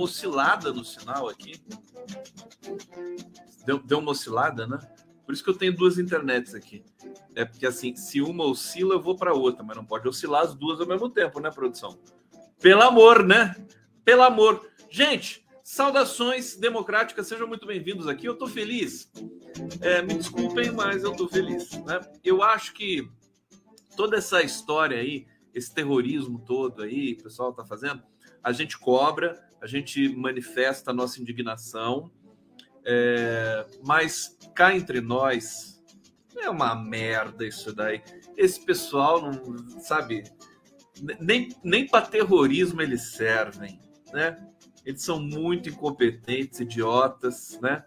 uma oscilada no sinal aqui. Deu, deu uma oscilada, né? Por isso que eu tenho duas internets aqui. É porque assim, se uma oscila, eu vou para outra, mas não pode oscilar as duas ao mesmo tempo, né, produção? Pelo amor, né? Pelo amor. Gente, saudações democráticas, sejam muito bem-vindos aqui. Eu tô feliz. É, me desculpem, mas eu tô feliz, né? Eu acho que toda essa história aí, esse terrorismo todo aí, o pessoal tá fazendo, a gente cobra, a gente manifesta a nossa indignação, é, mas cá entre nós é uma merda isso daí. Esse pessoal não sabe nem, nem para terrorismo eles servem, né? Eles são muito incompetentes, idiotas, né?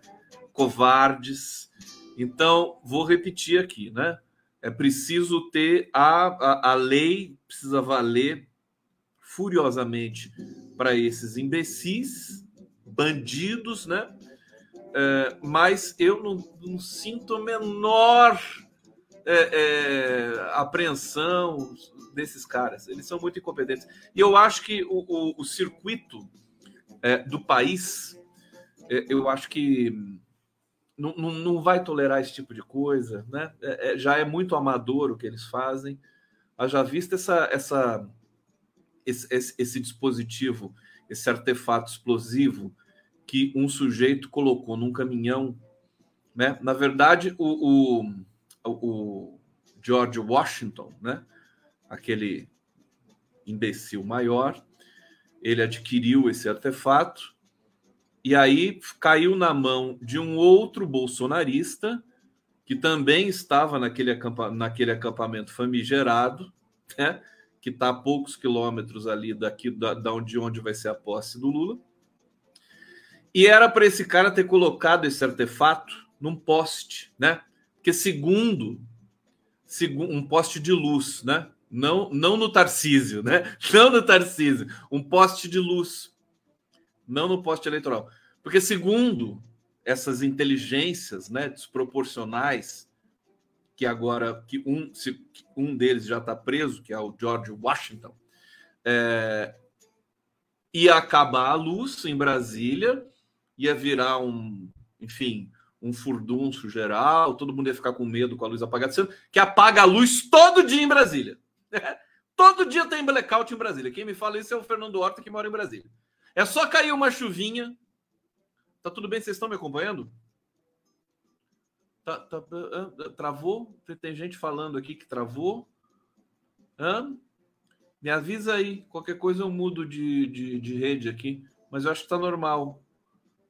Covardes. Então, vou repetir aqui, né? É preciso ter a, a, a lei, precisa valer furiosamente para esses imbecis, bandidos, né? É, mas eu não, não, sinto a menor é, é, apreensão desses caras. Eles são muito incompetentes. E eu acho que o, o, o circuito é, do país, é, eu acho que não, não, não, vai tolerar esse tipo de coisa. Né? É, já é muito amador o que eles fazem. Haja vista essa, essa esse, esse, esse dispositivo, esse artefato explosivo que um sujeito colocou num caminhão. Né? Na verdade, o, o, o George Washington, né? aquele imbecil maior, ele adquiriu esse artefato e aí caiu na mão de um outro bolsonarista que também estava naquele, acampa, naquele acampamento famigerado, né? Que está a poucos quilômetros ali daqui da, da onde, onde vai ser a posse do Lula. E era para esse cara ter colocado esse artefato num poste, né? Porque segundo, segundo um poste de luz, né? Não, não no Tarcísio, né? Não no Tarcísio, um poste de luz, não no poste eleitoral. Porque segundo essas inteligências, né, desproporcionais que agora que um, se, um deles já está preso, que é o George Washington, é, ia acabar a luz em Brasília, ia virar um, enfim, um furdunço geral, todo mundo ia ficar com medo com a luz apagada, sendo que apaga a luz todo dia em Brasília. todo dia tem blackout em Brasília. Quem me fala isso é o Fernando Horta, que mora em Brasília. É só cair uma chuvinha. Tá tudo bem? Vocês estão me acompanhando? Tá, tá, travou? Tem gente falando aqui que travou. Hã? Me avisa aí. Qualquer coisa eu mudo de, de, de rede aqui. Mas eu acho que tá normal.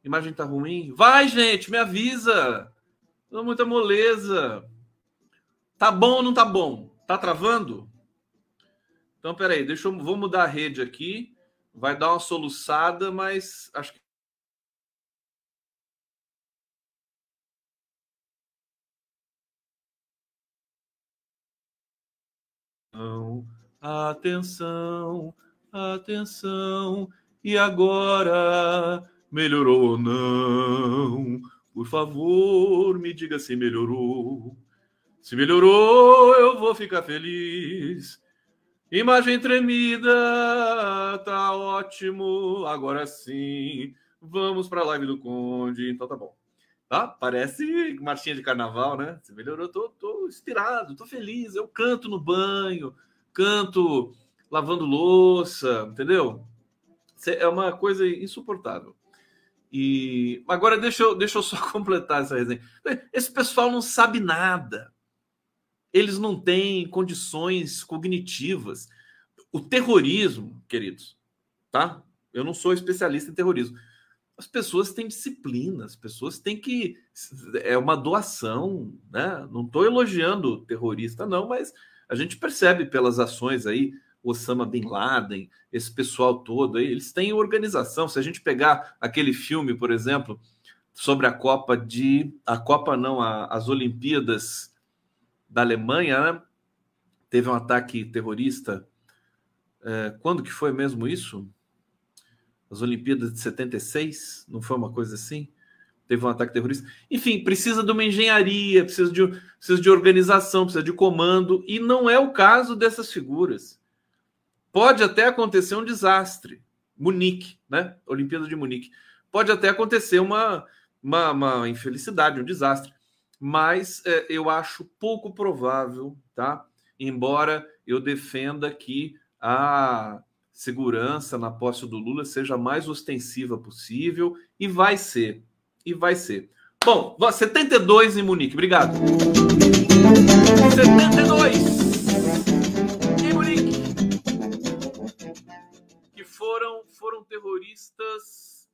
imagem tá ruim. Vai, gente, me avisa. Não muita moleza. Tá bom ou não tá bom? Tá travando? Então, peraí, deixa eu vou mudar a rede aqui. Vai dar uma soluçada, mas acho que Atenção, atenção, e agora melhorou ou não? Por favor, me diga se melhorou. Se melhorou, eu vou ficar feliz. Imagem tremida, tá ótimo. Agora sim, vamos para a live do Conde. Então tá bom. Tá? Parece marchinha de carnaval, né? Você melhorou, tô, tô inspirado, tô feliz. Eu canto no banho, canto lavando louça, entendeu? É uma coisa insuportável. E agora deixa eu, deixa eu só completar essa resenha. Esse pessoal não sabe nada. Eles não têm condições cognitivas. O terrorismo, queridos, tá? Eu não sou especialista em terrorismo as pessoas têm disciplina, as pessoas têm que. É uma doação, né? Não estou elogiando o terrorista, não, mas a gente percebe pelas ações aí, Osama Bin Laden, esse pessoal todo aí, eles têm organização. Se a gente pegar aquele filme, por exemplo, sobre a Copa de. A Copa não, a, as Olimpíadas da Alemanha, né? Teve um ataque terrorista. É, quando que foi mesmo isso? As Olimpíadas de 76? Não foi uma coisa assim? Teve um ataque terrorista. Enfim, precisa de uma engenharia, precisa de, precisa de organização, precisa de comando, e não é o caso dessas figuras. Pode até acontecer um desastre. Munique, né? Olimpíada de Munique. Pode até acontecer uma uma, uma infelicidade, um desastre. Mas é, eu acho pouco provável, tá? Embora eu defenda que a segurança na posse do Lula seja a mais ostensiva possível e vai ser. E vai ser. Bom, 72 em Munique. Obrigado. 72 em Munique. Que foram, foram terroristas.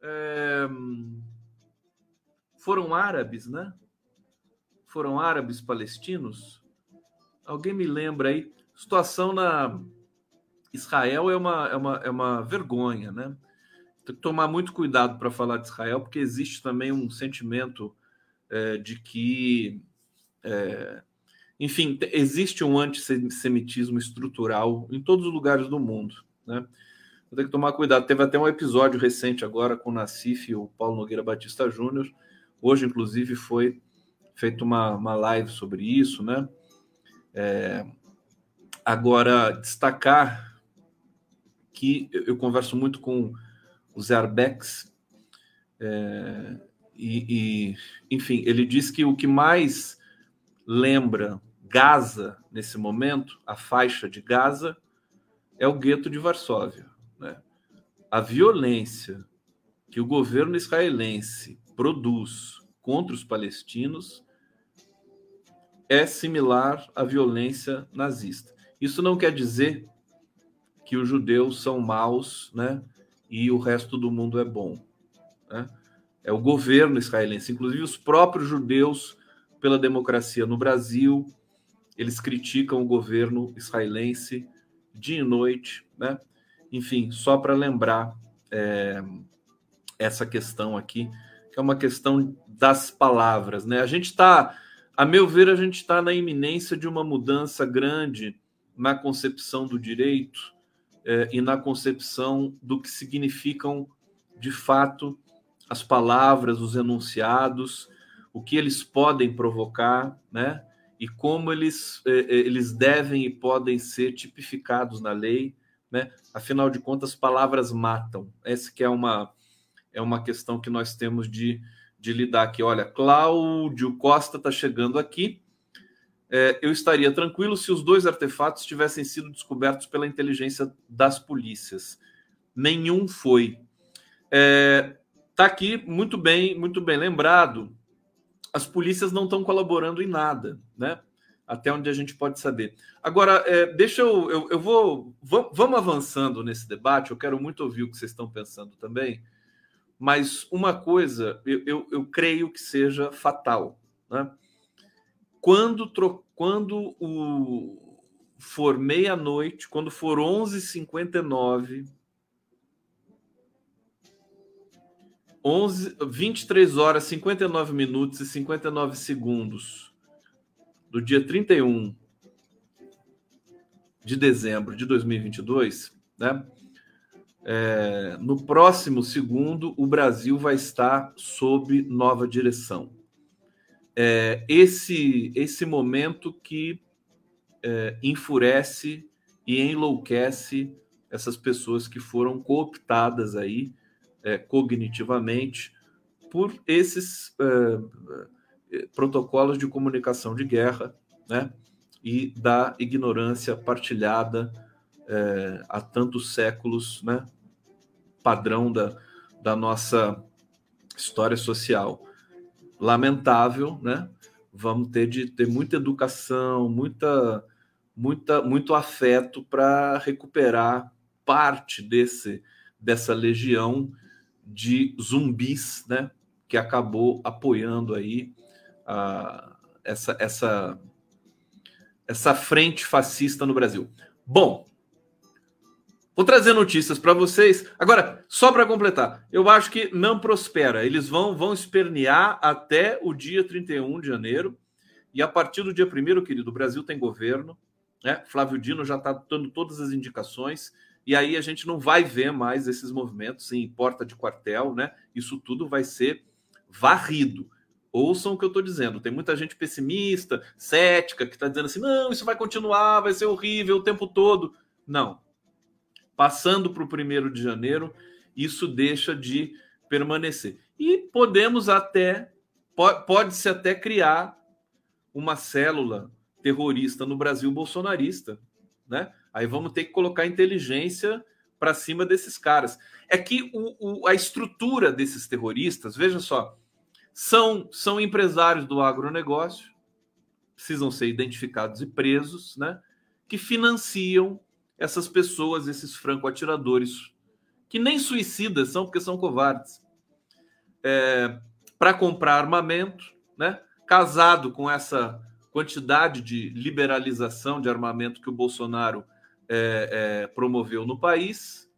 É foram árabes, né? Foram árabes palestinos. Alguém me lembra aí? Situação na Israel é uma, é uma, é uma vergonha, né? Tem que tomar muito cuidado para falar de Israel, porque existe também um sentimento é, de que, é, enfim, existe um antissemitismo estrutural em todos os lugares do mundo, né? Tem que tomar cuidado. Teve até um episódio recente agora com o Nassif e o Paulo Nogueira Batista Júnior, Hoje, inclusive, foi feita uma, uma live sobre isso, né? É, agora, destacar que eu converso muito com o Zé Arbex, é, e, e, enfim, ele diz que o que mais lembra Gaza nesse momento, a faixa de Gaza, é o gueto de Varsóvia. Né? A violência que o governo israelense produz contra os palestinos é similar à violência nazista. Isso não quer dizer que os judeus são maus, né? E o resto do mundo é bom. Né? É o governo israelense, inclusive os próprios judeus pela democracia no Brasil, eles criticam o governo israelense dia e noite, né? Enfim, só para lembrar é, essa questão aqui que é uma questão das palavras. Né? A gente está, a meu ver, a gente está na iminência de uma mudança grande na concepção do direito eh, e na concepção do que significam, de fato, as palavras, os enunciados, o que eles podem provocar, né? E como eles, eh, eles devem e podem ser tipificados na lei, né? Afinal de contas, palavras matam. Essa que é uma é uma questão que nós temos de, de lidar aqui. Olha, Cláudio Costa está chegando aqui. É, eu estaria tranquilo se os dois artefatos tivessem sido descobertos pela inteligência das polícias. Nenhum foi. É, tá aqui muito bem, muito bem lembrado. As polícias não estão colaborando em nada, né? Até onde a gente pode saber. Agora, é, deixa eu, eu, eu vou, vamos avançando nesse debate. Eu quero muito ouvir o que vocês estão pensando também. Mas uma coisa eu, eu, eu creio que seja fatal. Né? Quando, tro... quando o... for meia-noite, quando for 11h59, 11, 23 horas, 59 minutos e 59 segundos do dia 31 de dezembro de 2022, né? É, no próximo segundo, o Brasil vai estar sob nova direção. É, esse, esse momento que é, enfurece e enlouquece essas pessoas que foram cooptadas aí é, cognitivamente por esses é, é, protocolos de comunicação de guerra, né? E da ignorância partilhada é, há tantos séculos, né? Padrão da, da nossa história social. Lamentável, né? Vamos ter de ter muita educação, muita, muita, muito afeto para recuperar parte desse dessa legião de zumbis, né? Que acabou apoiando aí a, essa, essa, essa frente fascista no Brasil. Bom, Vou trazer notícias para vocês. Agora, só para completar, eu acho que não prospera. Eles vão, vão espernear até o dia 31 de janeiro. E a partir do dia 1, querido, o Brasil tem governo. Né? Flávio Dino já está dando todas as indicações. E aí a gente não vai ver mais esses movimentos em porta de quartel. Né? Isso tudo vai ser varrido. Ouçam o que eu estou dizendo. Tem muita gente pessimista, cética, que está dizendo assim: não, isso vai continuar, vai ser horrível o tempo todo. Não passando para o primeiro de janeiro, isso deixa de permanecer. E podemos até, pode-se até criar uma célula terrorista no Brasil bolsonarista, né? Aí vamos ter que colocar inteligência para cima desses caras. É que o, o, a estrutura desses terroristas, veja só, são, são empresários do agronegócio, precisam ser identificados e presos, né? Que financiam essas pessoas, esses franco-atiradores, que nem suicidas são, porque são covardes, é, para comprar armamento, né? casado com essa quantidade de liberalização de armamento que o Bolsonaro é, é, promoveu no país.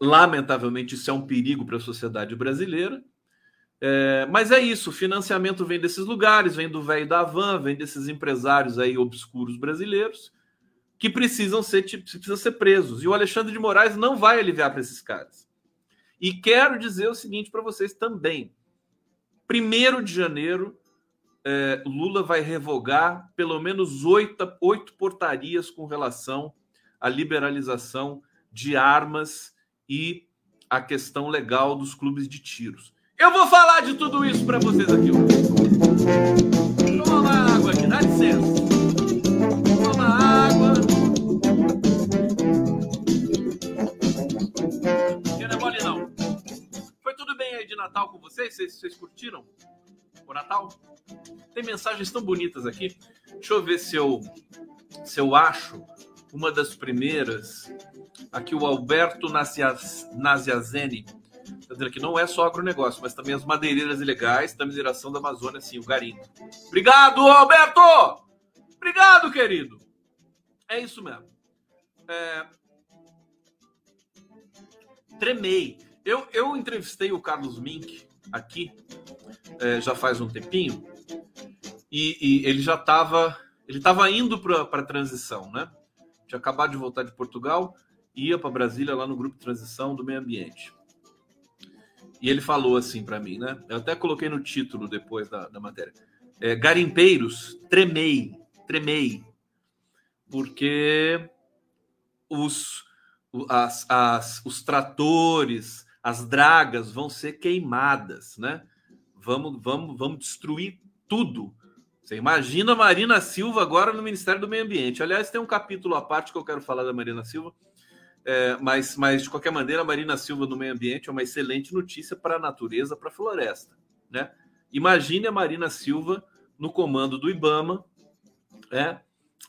Lamentavelmente, isso é um perigo para a sociedade brasileira. É, mas é isso, o financiamento vem desses lugares, vem do velho da van, vem desses empresários aí obscuros brasileiros que precisam ser, precisam ser presos. E o Alexandre de Moraes não vai aliviar para esses caras. E quero dizer o seguinte para vocês também. Primeiro de janeiro, é, Lula vai revogar pelo menos oito, oito portarias com relação à liberalização de armas e a questão legal dos clubes de tiros. Eu vou falar de tudo isso para vocês aqui hoje. Toma água aqui, dá licença. Natal com vocês? Vocês, vocês curtiram o Natal? Tem mensagens tão bonitas aqui. Deixa eu ver se eu, se eu acho uma das primeiras. Aqui o Alberto Naziazeni está dizendo que não é só agronegócio, mas também as madeireiras ilegais da mineração da Amazônia, sim, o garimpo. Obrigado, Alberto! Obrigado, querido! É isso mesmo. É... Tremei. Eu, eu entrevistei o Carlos Mink aqui é, já faz um tempinho e, e ele já estava ele estava indo para a transição, né? Tinha acabado de voltar de Portugal, ia para Brasília lá no grupo transição do meio ambiente. E ele falou assim para mim, né? Eu até coloquei no título depois da, da matéria. É, garimpeiros, tremei, tremei, porque os, as, as, os tratores, as dragas vão ser queimadas, né? Vamos, vamos, vamos destruir tudo. Você imagina a Marina Silva agora no Ministério do Meio Ambiente. Aliás, tem um capítulo à parte que eu quero falar da Marina Silva, é, mas, mas de qualquer maneira, a Marina Silva no meio ambiente é uma excelente notícia para a natureza, para a floresta, né? Imagine a Marina Silva no comando do IBAMA, é,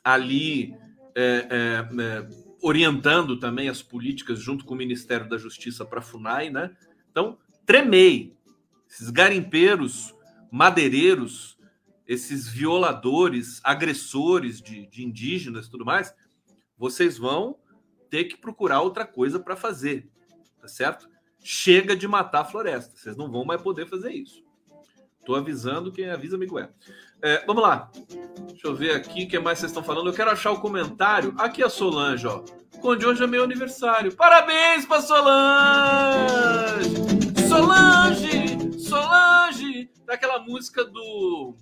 ali é, é, é orientando também as políticas junto com o Ministério da Justiça para a FUNAI, né? Então, tremei. Esses garimpeiros, madeireiros, esses violadores, agressores de, de indígenas e tudo mais, vocês vão ter que procurar outra coisa para fazer, tá certo? Chega de matar a floresta, vocês não vão mais poder fazer isso. Estou avisando, quem avisa, amigo é. É. Vamos lá. Deixa eu ver aqui o que mais vocês estão falando. Eu quero achar o comentário. Aqui a Solange, ó. Conde hoje é meu aniversário. Parabéns para Solange! Solange! Solange! Daquela música do.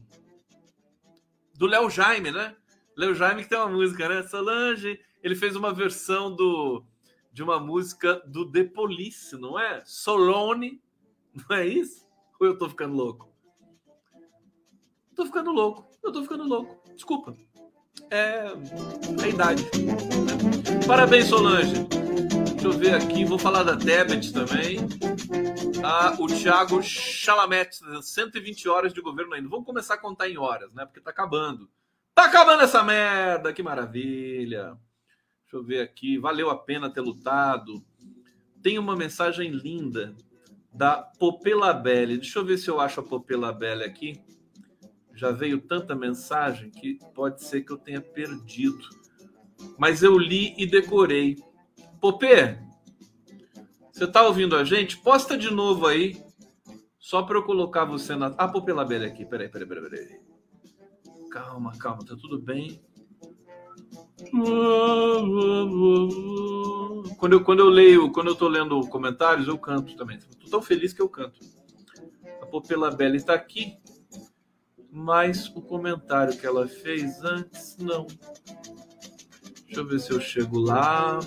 Do Léo Jaime, né? Léo Jaime que tem uma música, né? Solange. Ele fez uma versão do de uma música do The Police, não é? Solone. Não é isso? Ou eu tô ficando louco? Tô ficando louco. Eu tô ficando louco. Desculpa. É a idade. Parabéns, Solange. Deixa eu ver aqui. Vou falar da Tebet também. Ah, o Thiago Chalamet, 120 horas de governo ainda. Vamos começar a contar em horas, né? Porque tá acabando. Tá acabando essa merda. Que maravilha. Deixa eu ver aqui. Valeu a pena ter lutado. Tem uma mensagem linda da Popelabelle. Deixa eu ver se eu acho a Popelabelle aqui já veio tanta mensagem que pode ser que eu tenha perdido. mas eu li e decorei. Popê, você tá ouvindo a gente? Posta de novo aí, só para eu colocar você na. Ah, Popê Labelle aqui. Peraí, peraí, peraí, peraí. Calma, calma, tá tudo bem. Quando eu, quando eu leio, quando eu tô lendo comentários, eu canto também. Tô tão feliz que eu canto. A Popela Belli está aqui, mas o comentário que ela fez antes, não. Deixa eu ver se eu chego lá.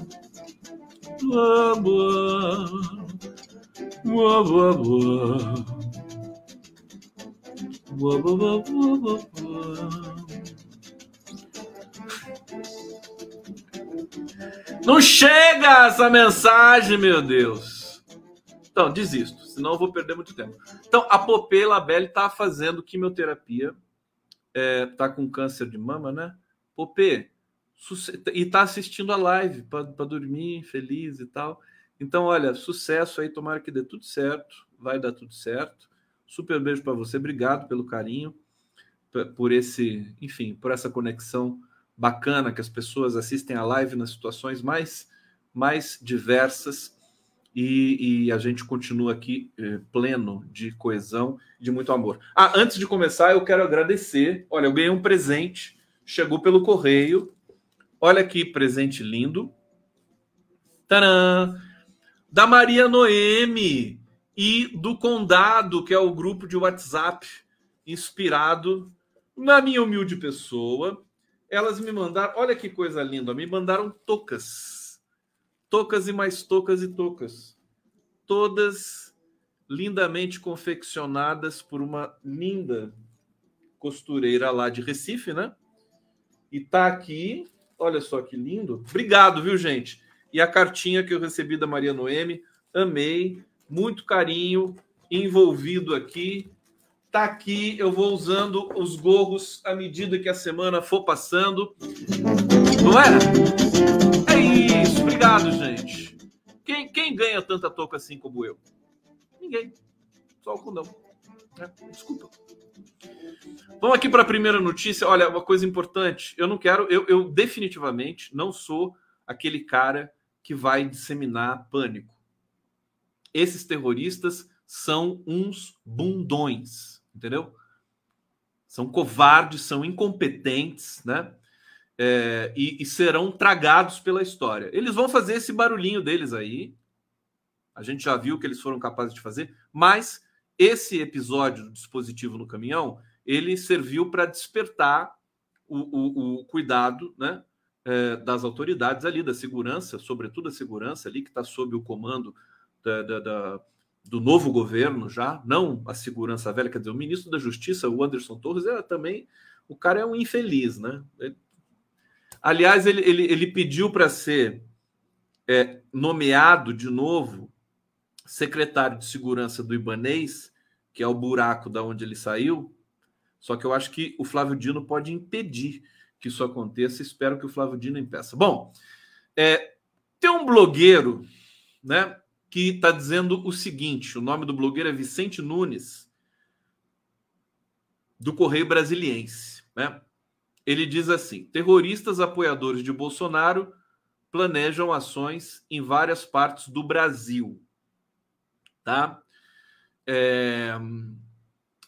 Não chega essa mensagem, meu Deus. Então, desisto, senão eu vou perder muito tempo. Então, a Popê Labelle está fazendo quimioterapia, é, tá com câncer de mama, né? Popê, e tá assistindo a live para dormir feliz e tal. Então, olha, sucesso aí, tomara que dê tudo certo, vai dar tudo certo. Super beijo para você, obrigado pelo carinho, por esse, enfim, por essa conexão bacana que as pessoas assistem a live nas situações mais, mais diversas e, e a gente continua aqui eh, pleno de coesão, de muito amor. Ah, antes de começar, eu quero agradecer. Olha, eu ganhei um presente, chegou pelo correio. Olha que presente lindo. Tadã! Da Maria Noemi e do Condado, que é o grupo de WhatsApp inspirado na minha humilde pessoa elas me mandaram, olha que coisa linda, me mandaram tocas. Tocas e mais tocas e tocas. Todas lindamente confeccionadas por uma linda costureira lá de Recife, né? E tá aqui, olha só que lindo. Obrigado, viu, gente? E a cartinha que eu recebi da Maria Noemi, amei, muito carinho envolvido aqui Tá aqui, eu vou usando os gorros à medida que a semana for passando. Não é? Obrigado, gente. Quem, quem ganha tanta touca assim como eu? Ninguém. Só o condão. É, desculpa. Vamos aqui para a primeira notícia. Olha, uma coisa importante. Eu não quero, eu, eu definitivamente não sou aquele cara que vai disseminar pânico. Esses terroristas são uns bundões entendeu? São covardes, são incompetentes, né? É, e, e, serão tragados pela história. Eles vão fazer esse barulhinho deles aí. A gente já viu que eles foram capazes de fazer, mas esse episódio do dispositivo no caminhão ele serviu para despertar o, o, o, cuidado, né? É, das autoridades ali, da segurança, sobretudo a segurança ali que está sob o comando da, da, da do novo governo já, não a segurança velha, quer dizer, o ministro da Justiça, o Anderson Torres, é também, o cara é um infeliz, né? Ele, aliás, ele, ele, ele pediu para ser é, nomeado de novo secretário de segurança do Ibanês, que é o buraco da onde ele saiu, só que eu acho que o Flávio Dino pode impedir que isso aconteça, espero que o Flávio Dino impeça. Bom, é, tem um blogueiro, né? que está dizendo o seguinte: o nome do blogueiro é Vicente Nunes, do Correio Brasiliense. Né? Ele diz assim: terroristas apoiadores de Bolsonaro planejam ações em várias partes do Brasil. Tá? É...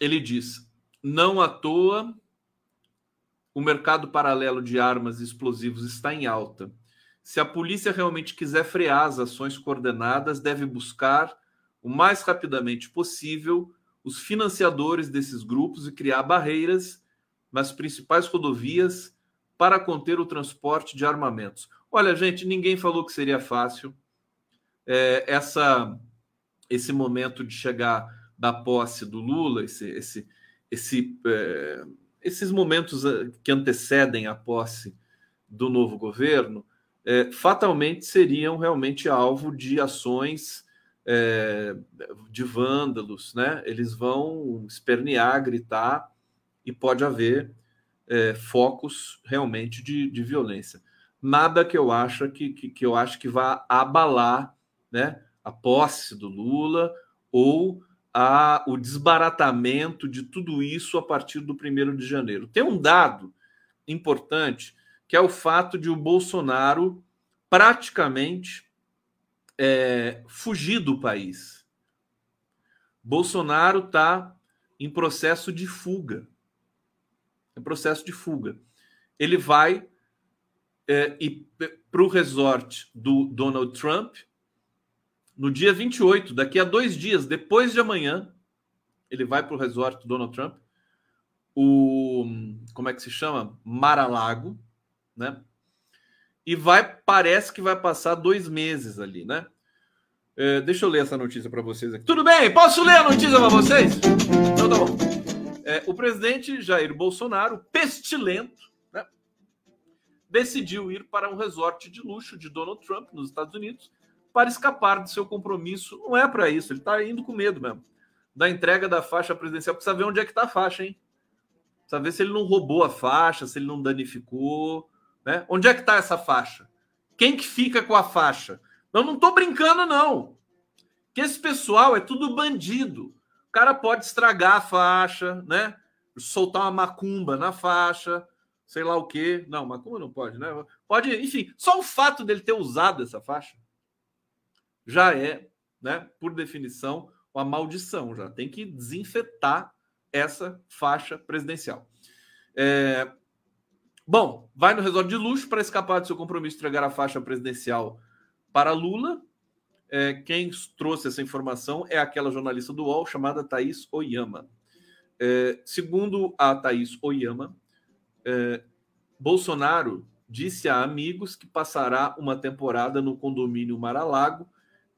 Ele diz: não à toa o mercado paralelo de armas e explosivos está em alta. Se a polícia realmente quiser frear as ações coordenadas, deve buscar o mais rapidamente possível os financiadores desses grupos e criar barreiras nas principais rodovias para conter o transporte de armamentos. Olha, gente, ninguém falou que seria fácil. É, essa, esse momento de chegar da posse do Lula, esse, esse, esse, é, esses momentos é, que antecedem a posse do novo governo, é, fatalmente seriam realmente alvo de ações é, de vândalos, né? Eles vão espernear, gritar e pode haver é, focos realmente de, de violência. Nada que eu acho que, que, que eu acho que vá abalar, né? A posse do Lula ou a, o desbaratamento de tudo isso a partir do primeiro de janeiro. Tem um dado importante que é o fato de o Bolsonaro praticamente é, fugir do país. Bolsonaro está em processo de fuga. Em processo de fuga. Ele vai é, para o resort do Donald Trump no dia 28, daqui a dois dias, depois de amanhã, ele vai para o resort do Donald Trump, o como é que se chama? Mar-a-Lago, né? E vai, parece que vai passar dois meses ali, né? É, deixa eu ler essa notícia para vocês aqui. Tudo bem? Posso ler a notícia para vocês? Então tá bom. É, o presidente Jair Bolsonaro, pestilento, né, decidiu ir para um resort de luxo de Donald Trump nos Estados Unidos para escapar do seu compromisso. Não é para isso, ele está indo com medo mesmo da entrega da faixa presidencial. Precisa ver onde é que está a faixa, hein? Precisa ver se ele não roubou a faixa, se ele não danificou. Né? Onde é que está essa faixa? Quem que fica com a faixa? Eu não estou brincando, não. Que esse pessoal é tudo bandido. O cara pode estragar a faixa, né? Soltar uma macumba na faixa, sei lá o quê. Não, macumba não pode, né? Pode, enfim, só o fato dele ter usado essa faixa já é, né, por definição, uma maldição. Já tem que desinfetar essa faixa presidencial. É... Bom, vai no resort de luxo para escapar do seu compromisso de entregar a faixa presidencial para Lula. É, quem trouxe essa informação é aquela jornalista do UOL chamada Thaís Oyama. É, segundo a Thaís Oyama, é, Bolsonaro disse a amigos que passará uma temporada no condomínio Mar-a-Lago,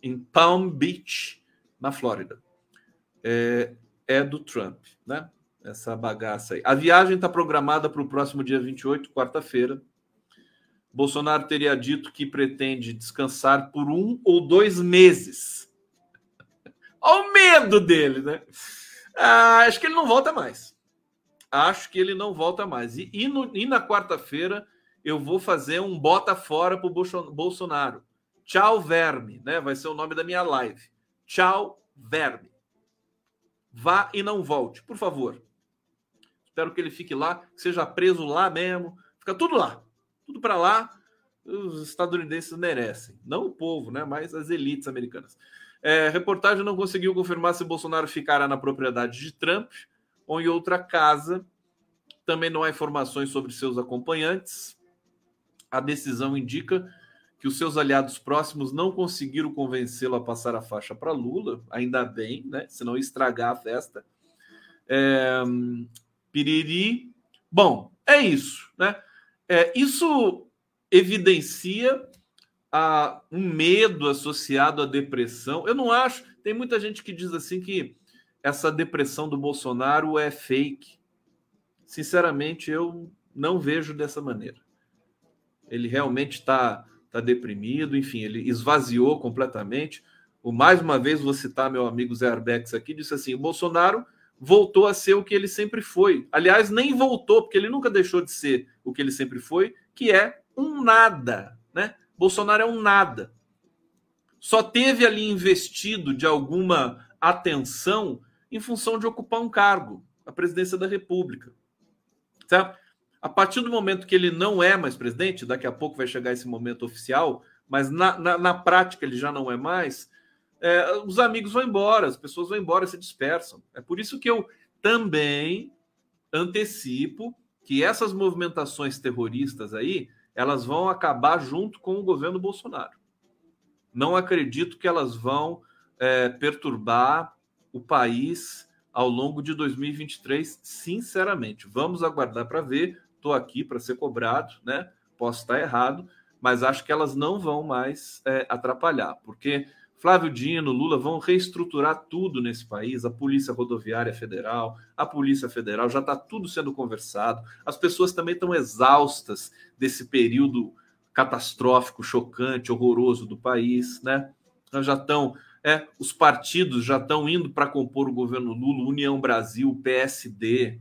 em Palm Beach, na Flórida. É, é do Trump, né? Essa bagaça aí. A viagem está programada para o próximo dia 28, quarta-feira. Bolsonaro teria dito que pretende descansar por um ou dois meses. Olha o medo dele, né? Ah, acho que ele não volta mais. Acho que ele não volta mais. E, e, no, e na quarta-feira eu vou fazer um bota fora para o Bolsonaro. Tchau, verme, né? Vai ser o nome da minha live. Tchau, verme. Vá e não volte, por favor. Espero que ele fique lá, seja preso lá mesmo. Fica tudo lá. Tudo para lá. Os estadunidenses merecem. Não o povo, né? Mas as elites americanas. É, reportagem não conseguiu confirmar se Bolsonaro ficará na propriedade de Trump ou em outra casa. Também não há informações sobre seus acompanhantes. A decisão indica que os seus aliados próximos não conseguiram convencê-lo a passar a faixa para Lula, ainda bem, né? Senão estragar a festa. É, piriri. Bom, é isso, né? É, isso evidencia a, um medo associado à depressão. Eu não acho. Tem muita gente que diz assim que essa depressão do Bolsonaro é fake. Sinceramente, eu não vejo dessa maneira. Ele realmente está está deprimido, enfim, ele esvaziou completamente. O, mais uma vez, vou citar meu amigo Zé Arbex aqui, disse assim: o Bolsonaro voltou a ser o que ele sempre foi. Aliás, nem voltou, porque ele nunca deixou de ser o que ele sempre foi, que é um nada, né? Bolsonaro é um nada. Só teve ali investido de alguma atenção em função de ocupar um cargo, a presidência da República. Certo? A partir do momento que ele não é mais presidente, daqui a pouco vai chegar esse momento oficial, mas na, na, na prática ele já não é mais, é, os amigos vão embora, as pessoas vão embora, se dispersam. É por isso que eu também antecipo que essas movimentações terroristas aí, elas vão acabar junto com o governo Bolsonaro. Não acredito que elas vão é, perturbar o país ao longo de 2023, sinceramente. Vamos aguardar para ver estou aqui para ser cobrado, né? Posso estar errado, mas acho que elas não vão mais é, atrapalhar, porque Flávio Dino, Lula vão reestruturar tudo nesse país, a Polícia Rodoviária Federal, a Polícia Federal, já está tudo sendo conversado. As pessoas também estão exaustas desse período catastrófico, chocante, horroroso do país, né? Já estão, é, os partidos já estão indo para compor o governo Lula, União Brasil, PSD,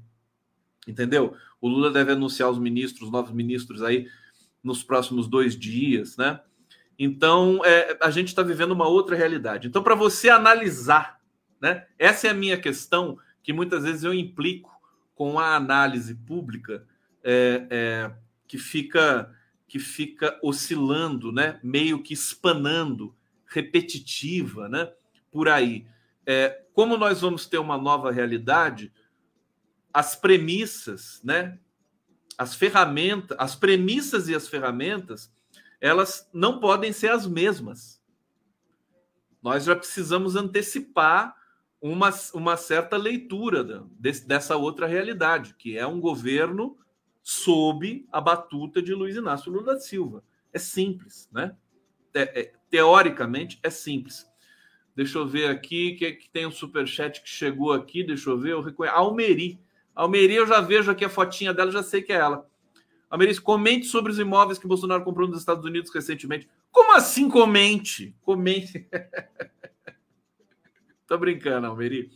entendeu? O Lula deve anunciar os ministros, os novos ministros aí nos próximos dois dias, né? Então, é, a gente está vivendo uma outra realidade. Então, para você analisar, né? Essa é a minha questão que muitas vezes eu implico com a análise pública, é, é, que fica que fica oscilando, né? Meio que espanando, repetitiva, né? Por aí. É, como nós vamos ter uma nova realidade, as premissas, né? As ferramentas, as premissas e as ferramentas, elas não podem ser as mesmas. Nós já precisamos antecipar uma, uma certa leitura dessa outra realidade, que é um governo sob a batuta de Luiz Inácio Lula da Silva. É simples, né? É, é, teoricamente é simples. Deixa eu ver aqui que, que tem um superchat que chegou aqui. Deixa eu ver. Eu reconheço. Almeri. Almeri, eu já vejo aqui a fotinha dela, já sei que é ela. Almeri, comente sobre os imóveis que Bolsonaro comprou nos Estados Unidos recentemente. Como assim comente? Comente. Tô brincando, Almeri.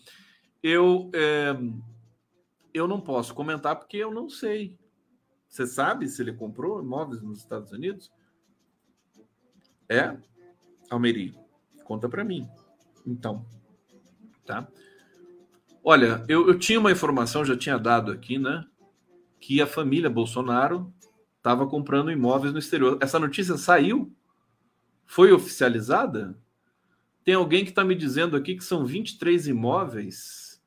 Eu, é, eu não posso comentar porque eu não sei. Você sabe se ele comprou imóveis nos Estados Unidos? É? Almeri, conta para mim. Então, tá? Olha, eu, eu tinha uma informação, já tinha dado aqui, né? Que a família Bolsonaro estava comprando imóveis no exterior. Essa notícia saiu? Foi oficializada? Tem alguém que está me dizendo aqui que são 23 imóveis.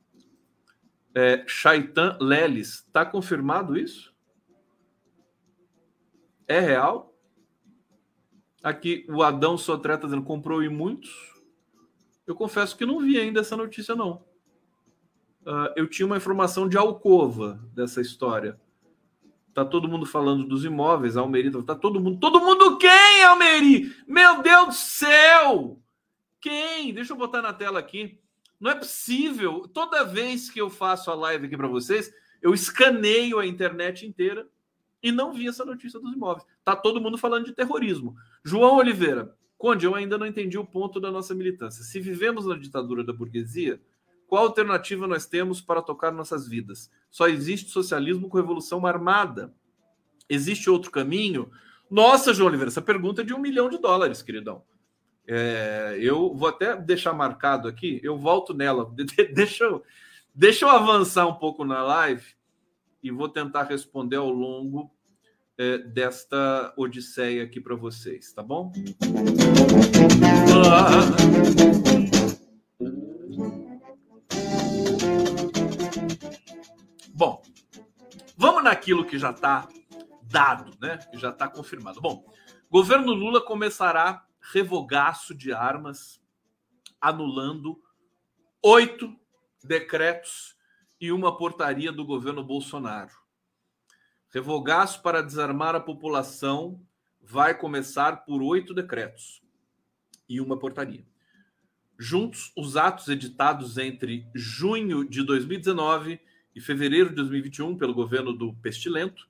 É, Chaitan Leles, está confirmado isso? É real? Aqui o Adão Sotré está dizendo comprou em muitos. Eu confesso que não vi ainda essa notícia, não. Uh, eu tinha uma informação de alcova dessa história. Tá todo mundo falando dos imóveis, Almeri tá todo mundo. Todo mundo quem, Almeri? Meu Deus do céu! Quem? Deixa eu botar na tela aqui. Não é possível. Toda vez que eu faço a live aqui para vocês, eu escaneio a internet inteira e não vi essa notícia dos imóveis. Tá todo mundo falando de terrorismo. João Oliveira, Conde, eu ainda não entendi o ponto da nossa militância. Se vivemos na ditadura da burguesia, qual alternativa nós temos para tocar nossas vidas? Só existe socialismo com revolução armada. Existe outro caminho? Nossa, João Oliveira, essa pergunta é de um milhão de dólares, queridão. É, eu vou até deixar marcado aqui, eu volto nela. deixa, eu, deixa eu avançar um pouco na live e vou tentar responder ao longo é, desta odisseia aqui para vocês, tá bom? Ah. Vamos naquilo que já está dado, né? Que já está confirmado. Bom, governo Lula começará revogaço de armas, anulando oito decretos e uma portaria do governo Bolsonaro. Revogaço para desarmar a população vai começar por oito decretos e uma portaria. Juntos, os atos editados entre junho de 2019 e fevereiro de 2021 pelo governo do Pestilento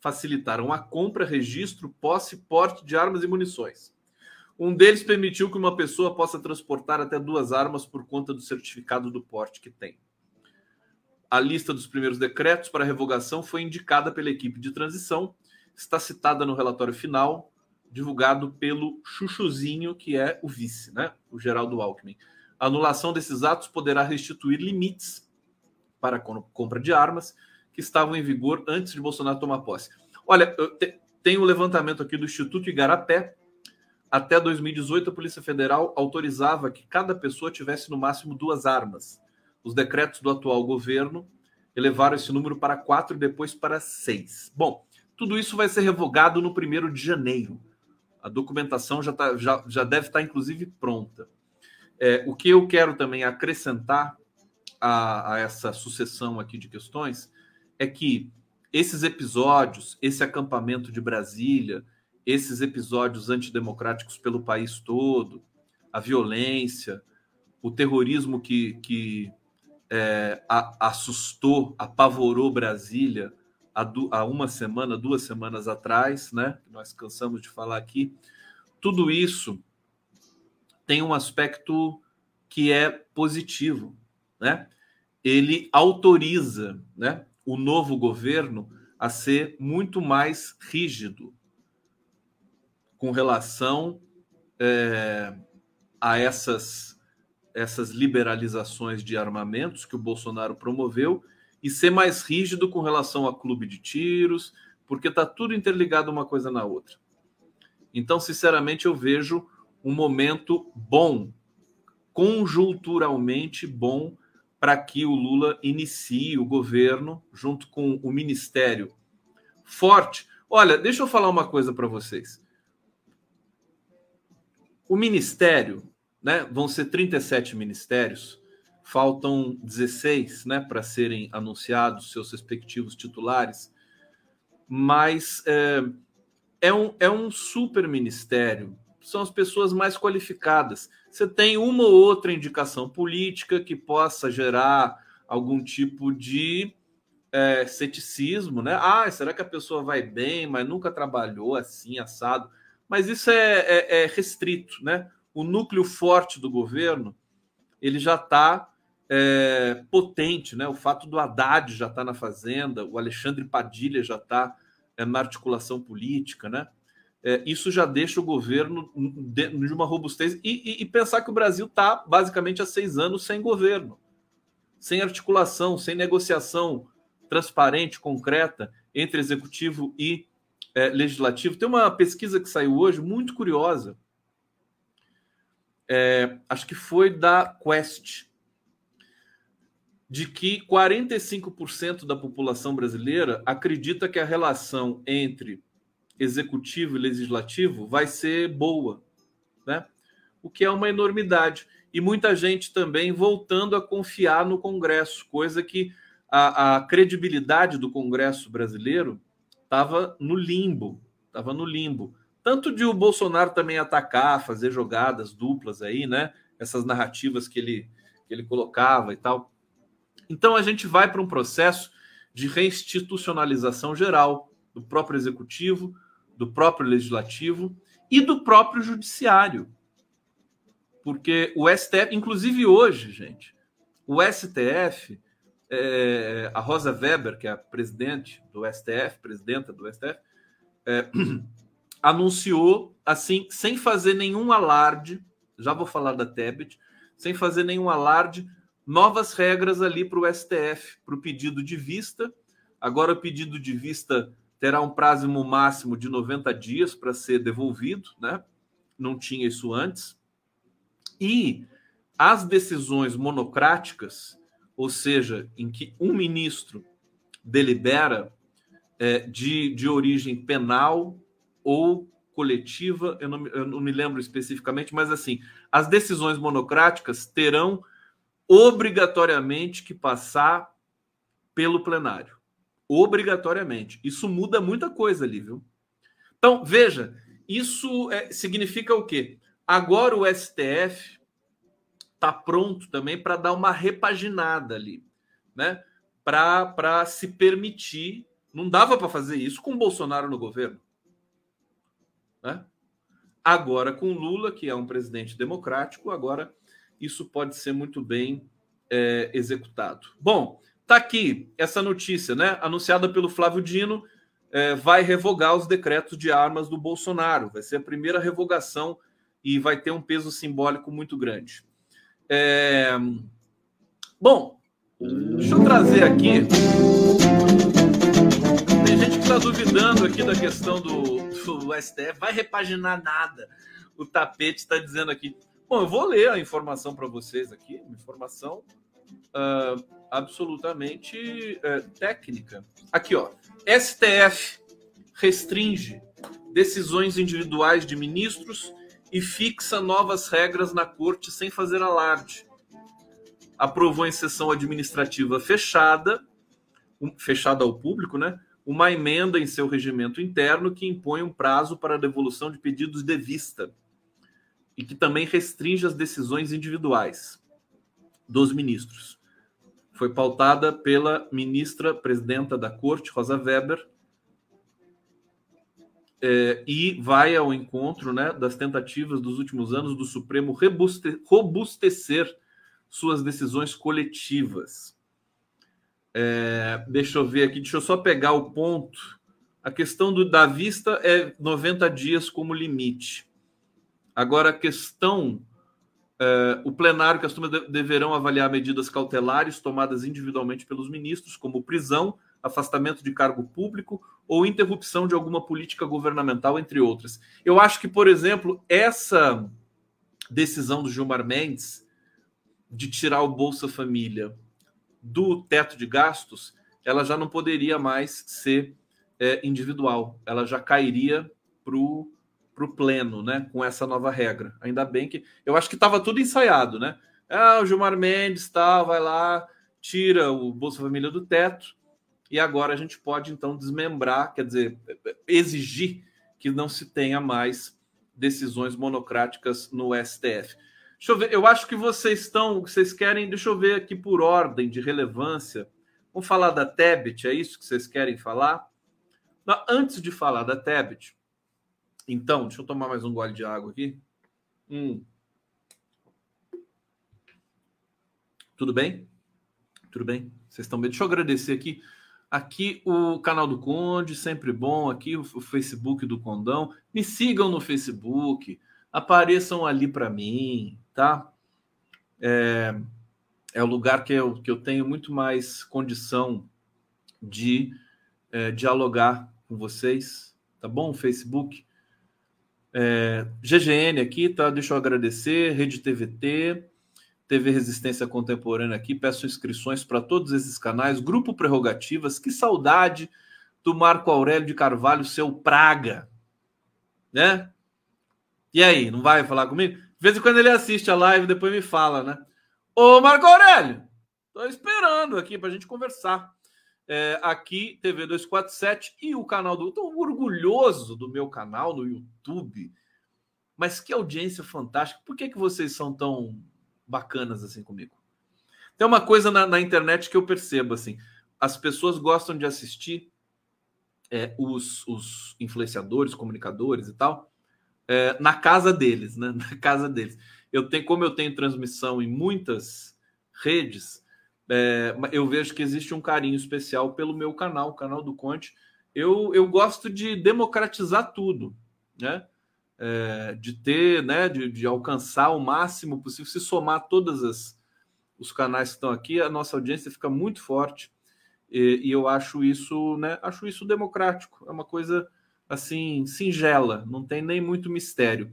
facilitaram a compra, registro, posse e porte de armas e munições um deles permitiu que uma pessoa possa transportar até duas armas por conta do certificado do porte que tem. A lista dos primeiros decretos para revogação foi indicada pela equipe de transição, está citada no relatório final, divulgado pelo Chuchuzinho, que é o vice, né? o Geraldo Alckmin. A anulação desses atos poderá restituir limites para compra de armas que estavam em vigor antes de Bolsonaro tomar posse. Olha, tem o um levantamento aqui do Instituto Igarapé, até 2018, a Polícia Federal autorizava que cada pessoa tivesse no máximo duas armas. Os decretos do atual governo elevaram esse número para quatro e depois para seis. Bom, tudo isso vai ser revogado no primeiro de janeiro. A documentação já, tá, já, já deve estar, inclusive, pronta. É, o que eu quero também acrescentar a, a essa sucessão aqui de questões é que esses episódios, esse acampamento de Brasília, esses episódios antidemocráticos pelo país todo, a violência, o terrorismo que, que é, a, assustou, apavorou Brasília há, du, há, uma semana, duas semanas atrás, né? Nós cansamos de falar aqui. Tudo isso tem um aspecto que é positivo, né? Ele autoriza, né, o novo governo a ser muito mais rígido, com relação é, a essas, essas liberalizações de armamentos que o Bolsonaro promoveu e ser mais rígido com relação a clube de tiros, porque está tudo interligado uma coisa na outra. Então, sinceramente, eu vejo um momento bom, conjunturalmente bom, para que o Lula inicie o governo junto com o ministério forte. Olha, deixa eu falar uma coisa para vocês. O ministério, né, vão ser 37 ministérios, faltam 16 né, para serem anunciados seus respectivos titulares, mas é, é, um, é um super ministério, são as pessoas mais qualificadas. Você tem uma ou outra indicação política que possa gerar algum tipo de é, ceticismo, né? Ah, será que a pessoa vai bem, mas nunca trabalhou assim, assado? Mas isso é, é, é restrito, né? O núcleo forte do governo ele já está é, potente, né? O fato do Haddad já está na fazenda, o Alexandre Padilha já está é, na articulação política, né? É, isso já deixa o governo de, de uma robustez e, e, e, pensar que o Brasil está basicamente há seis anos sem governo, sem articulação, sem negociação transparente, concreta entre executivo e é, legislativo. Tem uma pesquisa que saiu hoje muito curiosa. É, acho que foi da Quest, de que 45% da população brasileira acredita que a relação entre executivo e legislativo vai ser boa, né? O que é uma enormidade. E muita gente também voltando a confiar no Congresso, coisa que a, a credibilidade do Congresso brasileiro estava no limbo, estava no limbo. Tanto de o Bolsonaro também atacar, fazer jogadas duplas aí, né? Essas narrativas que ele, que ele colocava e tal. Então a gente vai para um processo de reinstitucionalização geral do próprio executivo, do próprio legislativo e do próprio judiciário. Porque o STF, inclusive hoje, gente, o STF, é, a Rosa Weber, que é a presidente do STF, presidenta do STF, é, anunciou, assim, sem fazer nenhum alarde, já vou falar da Tebet, sem fazer nenhum alarde, novas regras ali para o STF, para o pedido de vista. Agora, o pedido de vista terá um prazo máximo de 90 dias para ser devolvido, né? Não tinha isso antes. E as decisões monocráticas, ou seja, em que um ministro delibera é, de, de origem penal ou coletiva, eu não, eu não me lembro especificamente, mas assim, as decisões monocráticas terão obrigatoriamente que passar pelo plenário. Obrigatoriamente. Isso muda muita coisa ali, viu? Então, veja, isso é, significa o quê? Agora o STF está pronto também para dar uma repaginada ali, né? Para se permitir. Não dava para fazer isso com o Bolsonaro no governo. Né? Agora, com Lula, que é um presidente democrático, agora isso pode ser muito bem é, executado. Bom, tá aqui essa notícia, né? Anunciada pelo Flávio Dino, é, vai revogar os decretos de armas do Bolsonaro. Vai ser a primeira revogação e vai ter um peso simbólico muito grande. É... Bom, deixa eu trazer aqui. Tem gente que está duvidando aqui da questão do, do STF. Vai repaginar nada. O tapete está dizendo aqui. Bom, eu vou ler a informação para vocês aqui, uma informação uh, absolutamente uh, técnica. Aqui, ó. STF restringe decisões individuais de ministros e fixa novas regras na corte sem fazer alarde. Aprovou em sessão administrativa fechada, fechada ao público, né? Uma emenda em seu regimento interno que impõe um prazo para a devolução de pedidos de vista e que também restringe as decisões individuais dos ministros. Foi pautada pela ministra presidenta da Corte, Rosa Weber, é, e vai ao encontro né, das tentativas dos últimos anos do Supremo robuste, robustecer suas decisões coletivas. É, deixa eu ver aqui, deixa eu só pegar o ponto. A questão do, da vista é 90 dias como limite. Agora, a questão. É, o plenário que as turmas deverão avaliar medidas cautelares tomadas individualmente pelos ministros, como prisão, afastamento de cargo público ou interrupção de alguma política governamental, entre outras. Eu acho que, por exemplo, essa decisão do Gilmar Mendes de tirar o Bolsa Família do teto de gastos, ela já não poderia mais ser é, individual, ela já cairia para o pleno, né? Com essa nova regra. Ainda bem que. Eu acho que estava tudo ensaiado, né? Ah, o Gilmar Mendes tá, vai lá, tira o Bolsa Família do teto, e agora a gente pode então desmembrar, quer dizer, exigir que não se tenha mais decisões monocráticas no STF. Deixa eu ver, eu acho que vocês estão, vocês querem, deixa eu ver aqui por ordem de relevância. Vamos falar da Tebet, é isso que vocês querem falar? Não, antes de falar da Tebet, então, deixa eu tomar mais um gole de água aqui. Hum. Tudo bem? Tudo bem? Vocês estão bem? Deixa eu agradecer aqui. Aqui o canal do Conde, sempre bom. Aqui o Facebook do Condão. Me sigam no Facebook. Apareçam ali para mim, tá? É, é o lugar que eu, que eu tenho muito mais condição de é, dialogar com vocês, tá bom? Facebook. É, GGN aqui, tá? Deixa eu agradecer. Rede TVT, TV Resistência Contemporânea aqui. Peço inscrições para todos esses canais. Grupo Prerrogativas, que saudade do Marco Aurélio de Carvalho, seu Praga, né? E aí, não vai falar comigo? De vez em quando ele assiste a live, depois me fala, né? Ô, Marco Aurélio, tô esperando aqui para a gente conversar é, aqui, TV 247 e o canal do. Estou orgulhoso do meu canal no YouTube. Mas que audiência fantástica. Por que, que vocês são tão bacanas assim comigo? Tem uma coisa na, na internet que eu percebo assim: as pessoas gostam de assistir é, os, os influenciadores, comunicadores e tal, é, na casa deles, né? Na casa deles. Eu tenho, como eu tenho transmissão em muitas redes, é, eu vejo que existe um carinho especial pelo meu canal, o canal do Conte. Eu, eu gosto de democratizar tudo, né? É, de ter, né, de, de, alcançar o máximo possível, se somar todos os canais que estão aqui, a nossa audiência fica muito forte e, e, eu acho isso, né, acho isso democrático, é uma coisa assim singela, não tem nem muito mistério.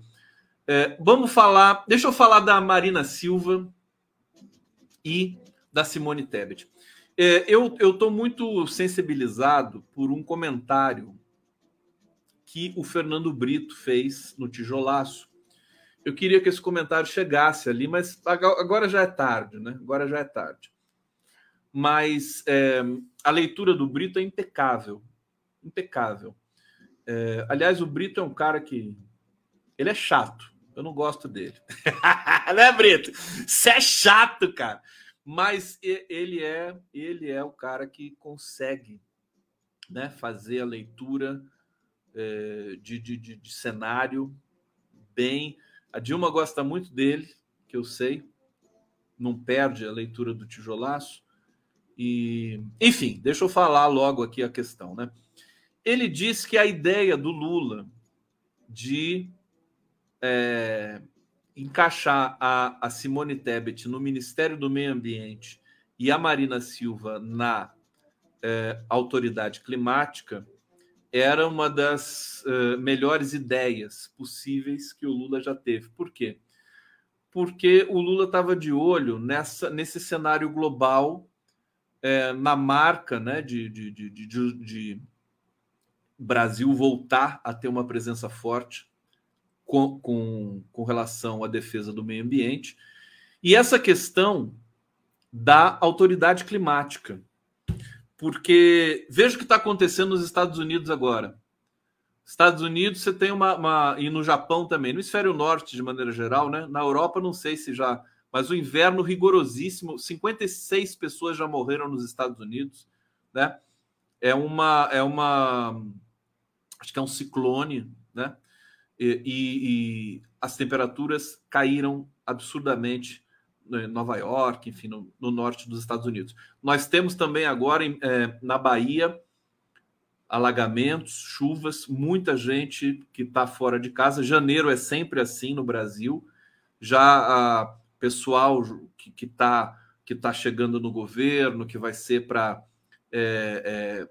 É, vamos falar, deixa eu falar da Marina Silva e da Simone Tebet. É, eu estou muito sensibilizado por um comentário que o Fernando Brito fez no Tijolaço. Eu queria que esse comentário chegasse ali, mas agora já é tarde, né? Agora já é tarde. Mas é, a leitura do Brito é impecável. Impecável. É, aliás, o Brito é um cara que. Ele é chato. Eu não gosto dele. né, Brito? Você é chato, cara mas ele é ele é o cara que consegue né, fazer a leitura é, de, de, de, de, cenário bem. A Dilma gosta muito dele, que eu sei, não perde a leitura do tijolaço. E, enfim, deixa eu falar logo aqui a questão, né? Ele diz que a ideia do Lula de é, encaixar a, a Simone Tebet no Ministério do Meio Ambiente e a Marina Silva na é, autoridade climática era uma das uh, melhores ideias possíveis que o Lula já teve. Por quê? Porque o Lula estava de olho nessa, nesse cenário global, é, na marca né, de, de, de, de, Brasil voltar a ter uma presença forte com, com, com relação à defesa do meio ambiente. E essa questão da autoridade climática. Porque veja o que está acontecendo nos Estados Unidos agora. Estados Unidos, você tem uma, uma, E no Japão também, no hemisfério norte, de maneira geral, né? Na Europa, não sei se já. Mas o inverno rigorosíssimo. 56 pessoas já morreram nos Estados Unidos, né? É uma. É uma. Acho que é um ciclone, né? E, e, as temperaturas caíram absurdamente em Nova York, enfim, no, no, norte dos Estados Unidos. Nós temos também agora é, na Bahia alagamentos, chuvas, muita gente que está fora de casa. Janeiro é sempre assim no Brasil. Já a pessoal que está que tá chegando no governo, que vai ser para é, é,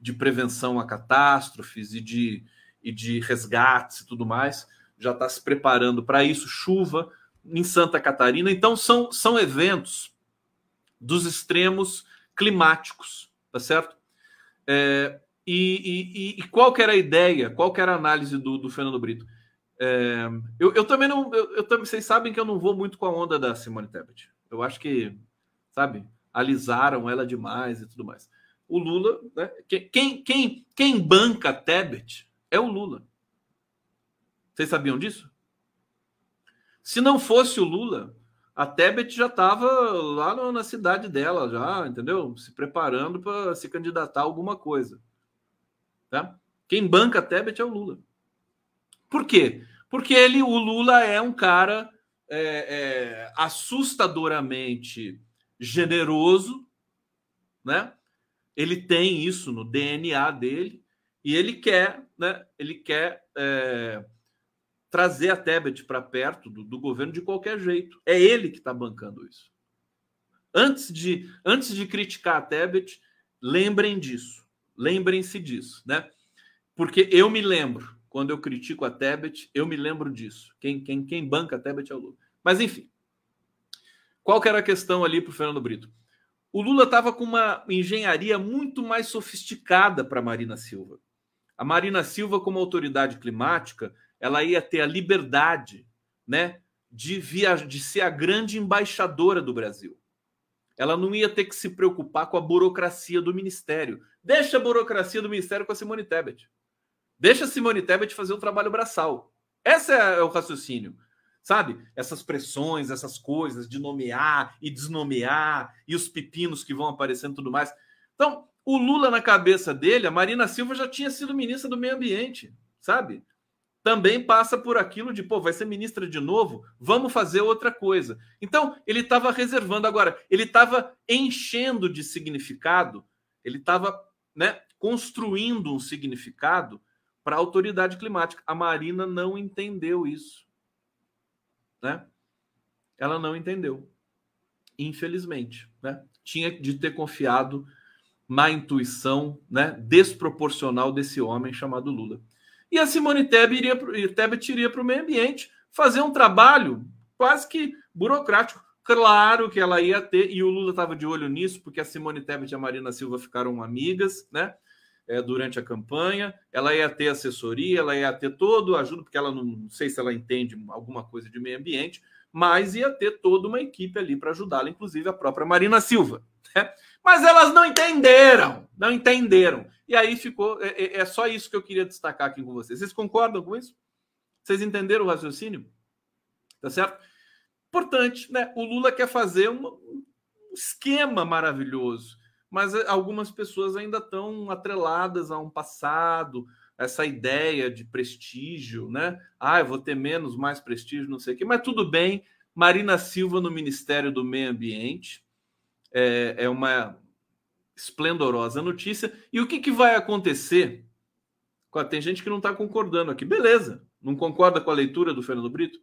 de prevenção a catástrofes e de, e de resgates e tudo mais, já está se preparando para isso, chuva em Santa Catarina. Então, são, são eventos dos extremos climáticos, tá certo? É, e, e, e, qual que era a ideia, qual que era a análise do, do Fernando Brito? É, eu, eu, também não. Eu, eu, vocês sabem que eu não vou muito com a onda da Simone Tebet. Eu acho que, sabe, alisaram ela demais e tudo mais. O Lula, né? Quem, quem, quem banca Tebet é o Lula. Vocês sabiam disso? Se não fosse o Lula, a Tebet já estava lá na cidade dela, já, entendeu? Se preparando para se candidatar a alguma coisa. Tá? Quem banca a Tebet é o Lula. Por quê? Porque ele, o Lula é um cara é, é, assustadoramente generoso, né? Ele tem isso no DNA dele e ele quer, né? Ele quer é, trazer a Tebet para perto do, do, governo de qualquer jeito. É ele que está bancando isso. Antes de, antes de criticar a Tebet, lembrem disso. Lembrem-se disso, né? Porque eu me lembro quando eu critico a Tebet, eu me lembro disso. Quem, quem, quem banca a Tebet é o Lula. Mas, enfim. Qual que era a questão ali para o Fernando Brito? O Lula estava com uma engenharia muito mais sofisticada para Marina Silva. A Marina Silva, como autoridade climática, ela ia ter a liberdade né, de, via... de ser a grande embaixadora do Brasil. Ela não ia ter que se preocupar com a burocracia do ministério. Deixa a burocracia do ministério com a Simone Tebet. Deixa a Simone Tebet fazer o trabalho braçal. Esse é o raciocínio. Sabe? Essas pressões, essas coisas de nomear e desnomear e os pepinos que vão aparecendo e tudo mais. Então, o Lula na cabeça dele, a Marina Silva já tinha sido ministra do Meio Ambiente, sabe? Também passa por aquilo de, pô, vai ser ministra de novo, vamos fazer outra coisa. Então, ele estava reservando agora, ele estava enchendo de significado, ele estava né, construindo um significado para a autoridade climática. A Marina não entendeu isso. Né? Ela não entendeu. Infelizmente. Né? Tinha de ter confiado na intuição né, desproporcional desse homem chamado Lula. E a Simone Tebet iria, Tebet iria para o meio ambiente fazer um trabalho quase que burocrático. Claro que ela ia ter, e o Lula estava de olho nisso, porque a Simone Tebet e a Marina Silva ficaram amigas, né? é, durante a campanha, ela ia ter assessoria, ela ia ter todo ajuda, porque ela não, não sei se ela entende alguma coisa de meio ambiente, mas ia ter toda uma equipe ali para ajudá-la, inclusive a própria Marina Silva. Né? Mas elas não entenderam, não entenderam. E aí ficou. É, é, é, só isso que eu queria destacar aqui com vocês. Vocês concordam com isso? Vocês entenderam o raciocínio? Tá certo? Importante, né? O Lula quer fazer um esquema maravilhoso mas eh, algumas pessoas ainda estão atreladas a um passado, essa ideia de prestígio, né? Ah, eu vou ter menos, mais prestígio, não sei o quê, mas tudo bem. Marina Silva no Ministério do Meio Ambiente é, é uma esplendorosa notícia. E o que, que vai acontecer? Tem gente que não está concordando aqui. Beleza, não concorda com a leitura do Fernando Brito?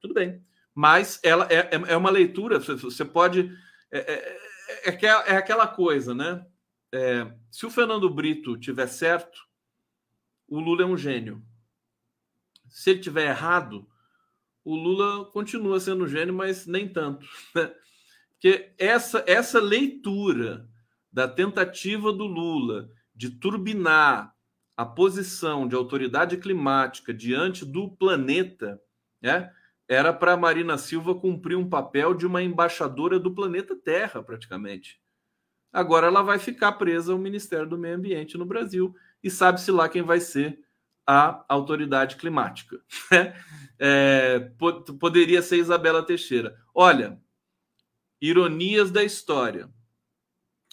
Tudo bem. Mas ela é, é, é uma leitura, você pode. É, é é, é, é aquela coisa, né? É, se o Fernando Brito tiver certo, o Lula é um gênio. Se ele tiver errado, o Lula continua sendo um gênio, mas nem tanto. Né? Porque essa, essa leitura da tentativa do Lula de turbinar a posição de autoridade climática diante do planeta, né? era para Marina Silva cumprir um papel de uma embaixadora do planeta Terra, praticamente. Agora ela vai ficar presa ao Ministério do Meio Ambiente no Brasil e sabe-se lá quem vai ser a autoridade climática. Né? é, poderia ser Isabela Teixeira. Olha, ironias da história.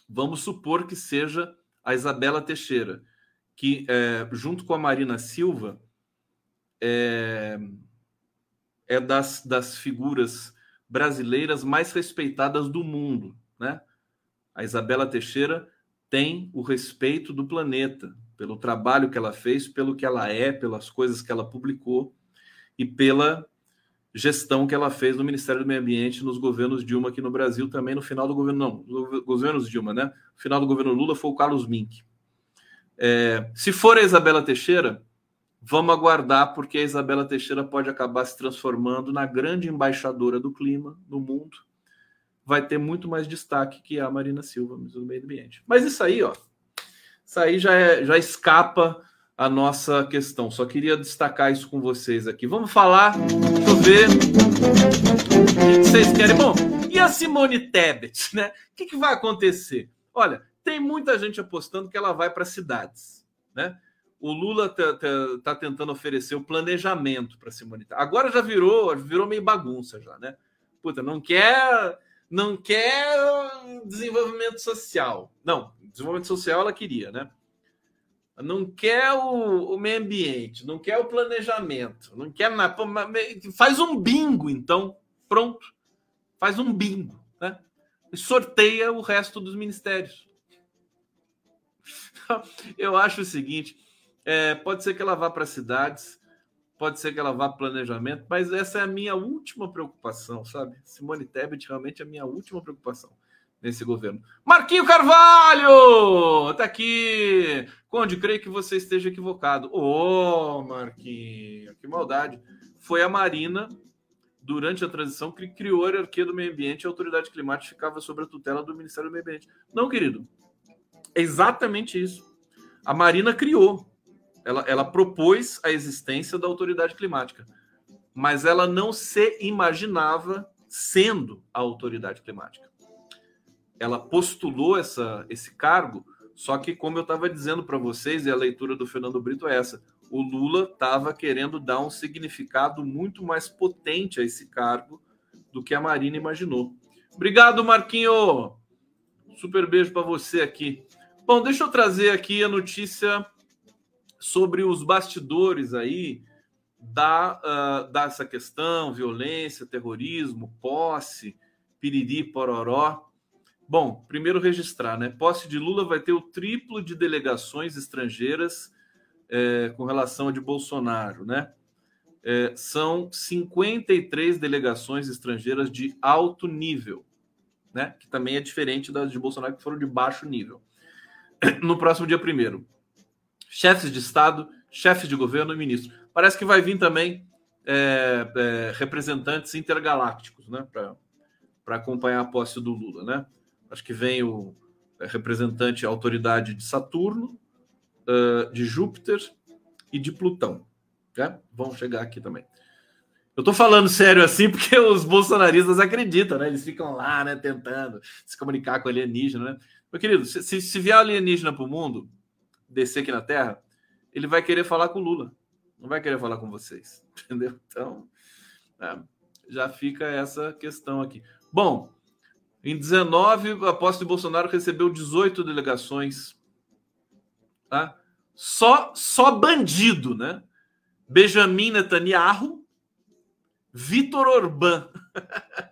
Vamos supor que seja a Isabela Teixeira, que, é, junto com a Marina Silva, é, é das, das figuras brasileiras mais respeitadas do mundo, né? A Isabela Teixeira tem o respeito do planeta pelo trabalho que ela fez, pelo que ela é, pelas coisas que ela publicou e pela gestão que ela fez no Ministério do Meio Ambiente nos governos Dilma aqui no Brasil, também no final do governo, não, nos governos Dilma, né? No final do governo Lula foi o Carlos Mink. É, se for a Isabela Teixeira, vamos aguardar, porque a Isabela Teixeira pode acabar se transformando na grande embaixadora do clima no mundo. Vai ter muito mais destaque que a Marina Silva no meio ambiente. Mas isso aí, ó, isso aí já, é, já escapa a nossa questão. Só queria destacar isso com vocês aqui. Vamos falar, deixa eu ver o que vocês querem. Bom, e a Simone Tebet, né? O que, que vai acontecer? Olha, tem muita gente apostando que ela vai para cidades, né? O Lula está tá, tá tentando oferecer o planejamento para Simone Tebet. Agora já virou, virou meio bagunça já, né? Puta, não quer, não quer desenvolvimento social. Não, desenvolvimento social ela queria, né? Não quer o, o, meio ambiente, não quer o planejamento, não quer nada. Faz um bingo, então, pronto. Faz um bingo, né? E sorteia o resto dos ministérios. Eu acho o seguinte: é, pode ser que ela vá para cidades, pode ser que ela vá para planejamento, mas essa é a minha última preocupação, sabe? Simone Tebet realmente é a minha última preocupação nesse governo. Marquinho Carvalho! Tá aqui! Conde, creio que você esteja equivocado. Ô, oh, Marquinho, que maldade. Foi a Marina, durante a transição, que criou a hierarquia do meio ambiente e a autoridade climática ficava sob a tutela do Ministério do Meio Ambiente. Não, querido. É exatamente isso. A Marina criou. Ela, ela propôs a existência da autoridade climática. Mas ela não se imaginava sendo a autoridade climática ela postulou essa, esse cargo, só que, como eu estava dizendo para vocês, e a leitura do Fernando Brito é essa: o Lula estava querendo dar um significado muito mais potente a esse cargo do que a Marina imaginou. Obrigado, Marquinho! Super beijo para você aqui. Bom, deixa eu trazer aqui a notícia sobre os bastidores aí da, uh, dessa questão, violência, terrorismo, posse, piriri, pororó. Bom, primeiro registrar, né? Posse de Lula vai ter o triplo de delegações estrangeiras é, com relação a de Bolsonaro, né? É, são 53 delegações estrangeiras de alto nível, né? Que também é diferente das de Bolsonaro que foram de baixo nível. No próximo dia primeiro, chefes de Estado, chefes de governo e ministros. Parece que vai vir também é, é representantes intergalácticos, né? Para acompanhar a posse do Lula, né? Acho que vem o é, representante, autoridade de Saturno, uh, de Júpiter e de Plutão. Né? Vão chegar aqui também. Eu tô falando sério assim porque os bolsonaristas acreditam, né? Eles ficam lá, né, tentando se comunicar com alienígena, né? Meu querido, se, se vier alienígena para o mundo, descer aqui na Terra, ele vai querer falar com o Lula, não vai querer falar com vocês, entendeu? Então, é, já fica essa questão aqui. Bom, em 19, a posse de Bolsonaro recebeu 18 delegações. Tá? Só, só bandido, né? Benjamin Netanyahu, Vitor Orbán.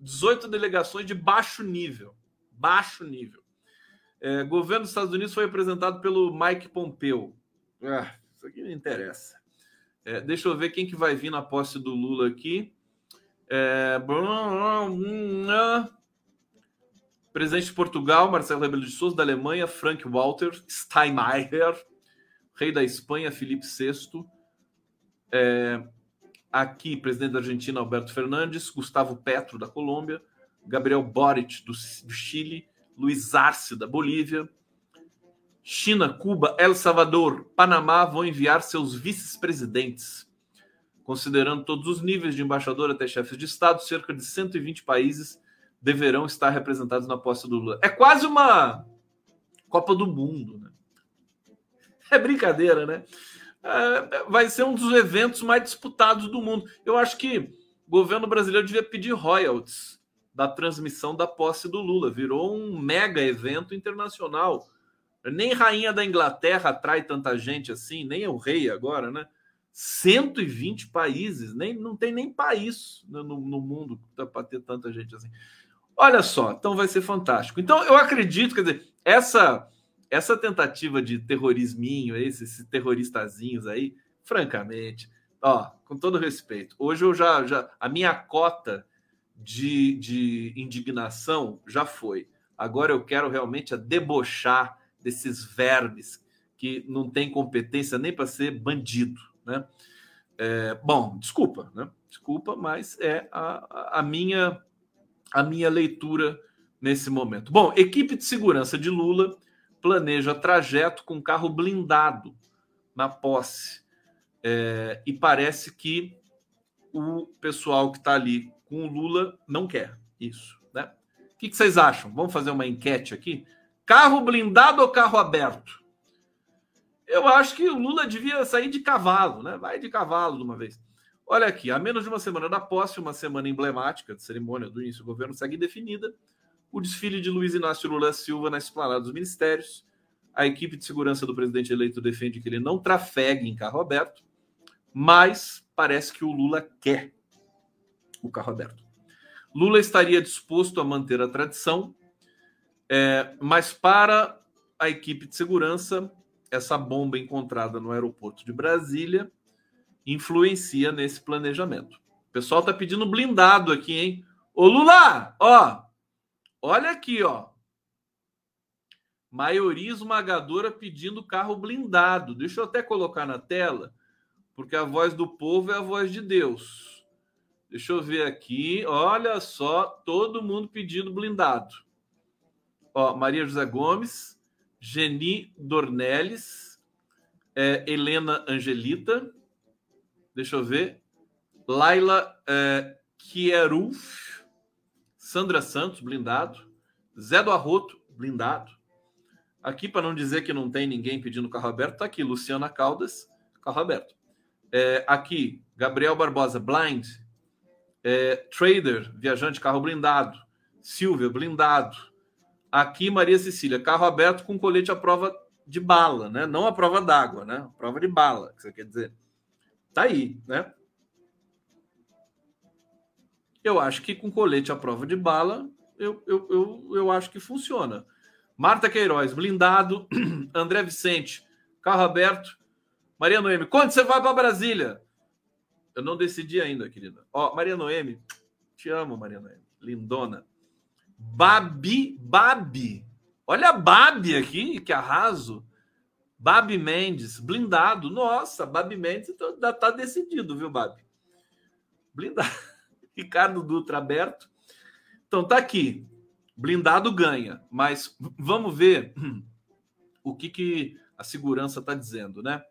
18 delegações de baixo nível. Baixo nível. É, governo dos Estados Unidos foi representado pelo Mike Pompeo. Ah, isso aqui não interessa. É, deixa eu ver quem que vai vir na posse do Lula aqui. É, Presidente de Portugal, Marcelo Rebelo de Souza, da Alemanha, Frank Walter Steinmeier, rei da Espanha, Felipe VI. É, aqui, presidente da Argentina, Alberto Fernandes, Gustavo Petro, da Colômbia, Gabriel Boric, do, do Chile, Luiz Arce, da Bolívia. China, Cuba, El Salvador, Panamá vão enviar seus vice-presidentes. Considerando todos os níveis de embaixador até chefes de Estado, cerca de 120 países deverão estar representados na posse do Lula. É quase uma Copa do Mundo, né? É brincadeira, né? É, vai ser um dos eventos mais disputados do mundo. Eu acho que o governo brasileiro devia pedir royalties da transmissão da posse do Lula. Virou um mega evento internacional. Nem rainha da Inglaterra atrai tanta gente assim, nem o rei agora, né? 120 países, nem não tem nem país no, no mundo para ter tanta gente assim. Olha só, então vai ser fantástico. Então eu acredito, quer dizer, essa essa tentativa de terrorisminho, esses terroristazinhos aí, francamente, ó, com todo respeito, hoje eu já, já a minha cota de, de indignação já foi. Agora eu quero realmente a debochar desses vermes que não têm competência nem para ser bandido, né? É, bom, desculpa, né? Desculpa, mas é a, a, minha a minha leitura nesse momento. Bom, equipe de segurança de Lula planeja trajeto com carro blindado na posse. É, e parece que o pessoal que está ali com o Lula não quer isso. Né? O que, que vocês acham? Vamos fazer uma enquete aqui? Carro blindado ou carro aberto? Eu acho que o Lula devia sair de cavalo, né? Vai de cavalo de uma vez. Olha aqui, a menos de uma semana da posse, uma semana emblemática de cerimônia do início do governo segue indefinida, o desfile de Luiz Inácio Lula Silva na esplanada dos ministérios. A equipe de segurança do presidente eleito defende que ele não trafegue em carro aberto, mas parece que o Lula quer o carro aberto. Lula estaria disposto a manter a tradição, é, mas para a equipe de segurança, essa bomba encontrada no aeroporto de Brasília influencia nesse planejamento. O pessoal está pedindo blindado aqui, hein? Ô Lula, ó, olha aqui, ó. Maioria esmagadora pedindo carro blindado. Deixa eu até colocar na tela, porque a voz do povo é a voz de Deus. Deixa eu ver aqui. Olha só, todo mundo pedindo blindado. Ó, Maria José Gomes, Geni Dornelles, é, Helena Angelita, deixa eu ver, Laila é, Kierulf, Sandra Santos, blindado, Zé do Arroto, blindado. Aqui, para não dizer que não tem ninguém pedindo carro aberto, tá aqui, Luciana Caldas, carro aberto. É, aqui, Gabriel Barbosa, blind. É, trader, viajante, carro blindado. Silvia, blindado. Aqui, Maria Cecília, carro aberto com colete à prova de bala, né? Não a prova d'água, né? Prova de bala, que você quer dizer. Tá aí, né? Eu acho que com colete à prova de bala, eu, eu, eu, eu acho que funciona. Marta Queiroz, blindado. André Vicente, carro aberto. Maria Noemi, quando você vai para Brasília? Eu não decidi ainda, querida. Ó, Maria Noemi, te amo, Maria Noemi. Lindona. Babi, Babi. Olha a Babi aqui, que arraso. Babi Mendes, blindado. Nossa, Babi Mendes então, tá decidido, viu, Babi? Blindado. Ricardo Dutra aberto. Então tá aqui. Blindado ganha, mas vamos ver o que, que a segurança está dizendo, né?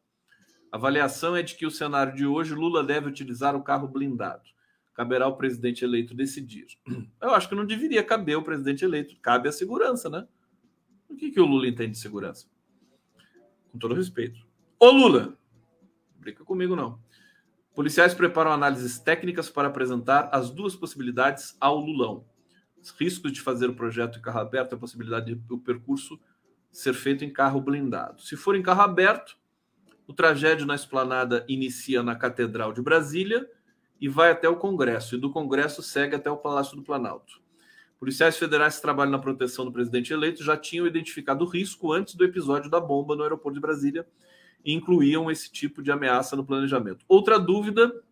A avaliação é de que o cenário de hoje Lula deve utilizar o carro blindado. Caberá ao presidente eleito decidir. Eu acho que não deveria caber o presidente eleito. Cabe a segurança, né? O que, que o Lula entende de segurança? Com todo respeito. Ô Lula, brinca comigo não. Policiais preparam análises técnicas para apresentar as duas possibilidades ao Lulão. Os riscos de fazer o projeto em carro aberto, a possibilidade do percurso ser feito em carro blindado. Se for em carro aberto, o trajeto na esplanada inicia na Catedral de Brasília e vai até o Congresso, e do Congresso segue até o Palácio do Planalto. Policiais federais que trabalham na proteção do presidente eleito já tinham identificado o risco antes do episódio da bomba no aeroporto de Brasília e incluíam esse tipo de ameaça no planejamento. Outra dúvida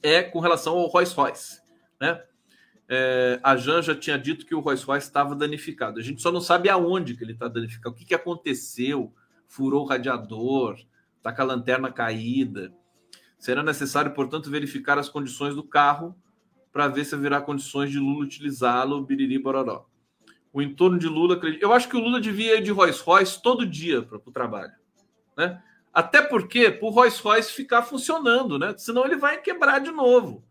é com relação ao Rolls Royce. Né? É, a Janja tinha dito que o Rolls Royce estava danificado. A gente só não sabe aonde que ele está danificado, o que, que aconteceu, furou o radiador, está com a lanterna caída. Será necessário, portanto, verificar as condições do carro para ver se haverá condições de Lula utilizá-lo, biriri bororó. O entorno de Lula, eu acho que o Lula devia ir de Rolls Royce todo dia para o trabalho, né? Até porque para o Rolls Royce ficar funcionando, né? Senão ele vai quebrar de novo.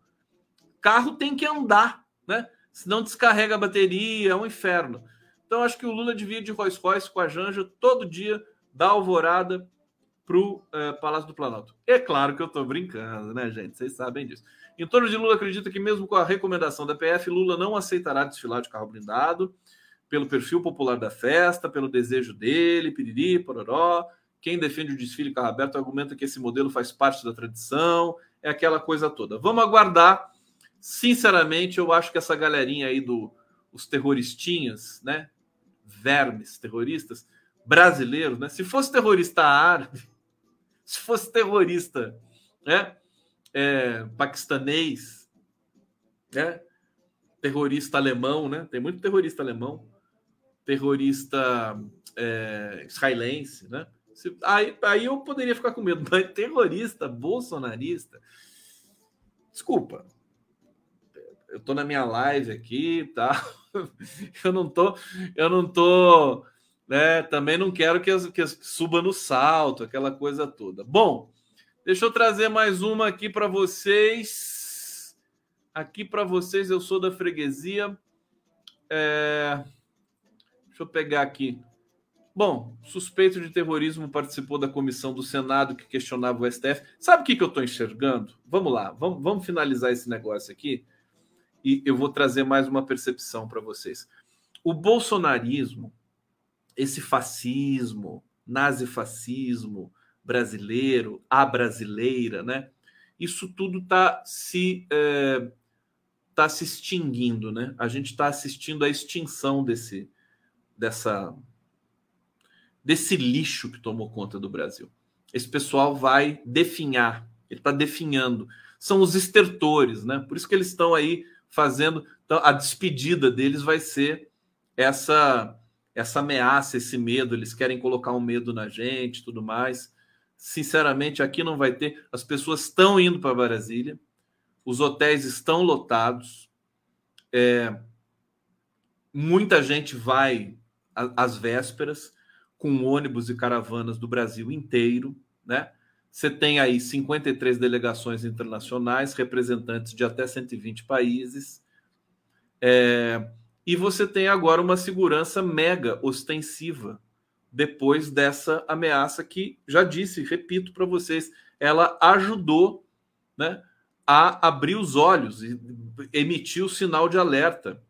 Carro tem que andar, né? Senão descarrega a bateria, é um inferno. Então acho que o Lula devia ir de Rolls Royce com a Janja todo dia, da alvorada para o é, Palácio do Planalto. É claro que eu estou brincando, né, gente? Vocês sabem disso. Em torno de Lula acredita que, mesmo com a recomendação da PF, Lula não aceitará desfilar de carro blindado, pelo perfil popular da festa, pelo desejo dele, piriri, pororó. Quem defende o desfile carro aberto argumenta que esse modelo faz parte da tradição, é aquela coisa toda. Vamos aguardar. Sinceramente, eu acho que essa galerinha aí do os terroristinhas, né? Vermes terroristas brasileiros, né? Se fosse terrorista árabe, se fosse terrorista, né? É, paquistanês, né? terrorista alemão, né? Tem muito terrorista alemão, terrorista é, israelense, né? Se, aí, aí eu poderia ficar com medo, mas terrorista bolsonarista, desculpa, eu tô na minha live aqui, tá? Eu não tô, eu não tô, né? Também não quero que, as, que as, suba no salto, aquela coisa toda. Bom, deixa eu trazer mais uma aqui para vocês. Aqui para vocês, eu sou da freguesia. É... Deixa eu pegar aqui. Bom, suspeito de terrorismo participou da comissão do Senado que questionava o STF. Sabe o que, que eu estou enxergando? Vamos lá, vamos, vamos finalizar esse negócio aqui e eu vou trazer mais uma percepção para vocês. O bolsonarismo, esse fascismo, nazifascismo brasileiro, a brasileira, né? Isso tudo está se é, tá se extinguindo, né? A gente está assistindo à extinção desse dessa desse lixo que tomou conta do Brasil. Esse pessoal vai definhar, ele está definhando. São os estertores, né? Por isso que eles estão aí fazendo. Então, a despedida deles vai ser essa essa ameaça, esse medo. Eles querem colocar um medo na gente, tudo mais. Sinceramente, aqui não vai ter. As pessoas estão indo para Brasília, os hotéis estão lotados. É, muita gente vai às vésperas com ônibus e caravanas do Brasil inteiro, né? Você tem aí 53 delegações internacionais, representantes de até 120 países. É, e você tem agora uma segurança mega ostensiva depois dessa ameaça que, já disse, repito para vocês, ela ajudou né, a abrir os olhos e emitir o sinal de alerta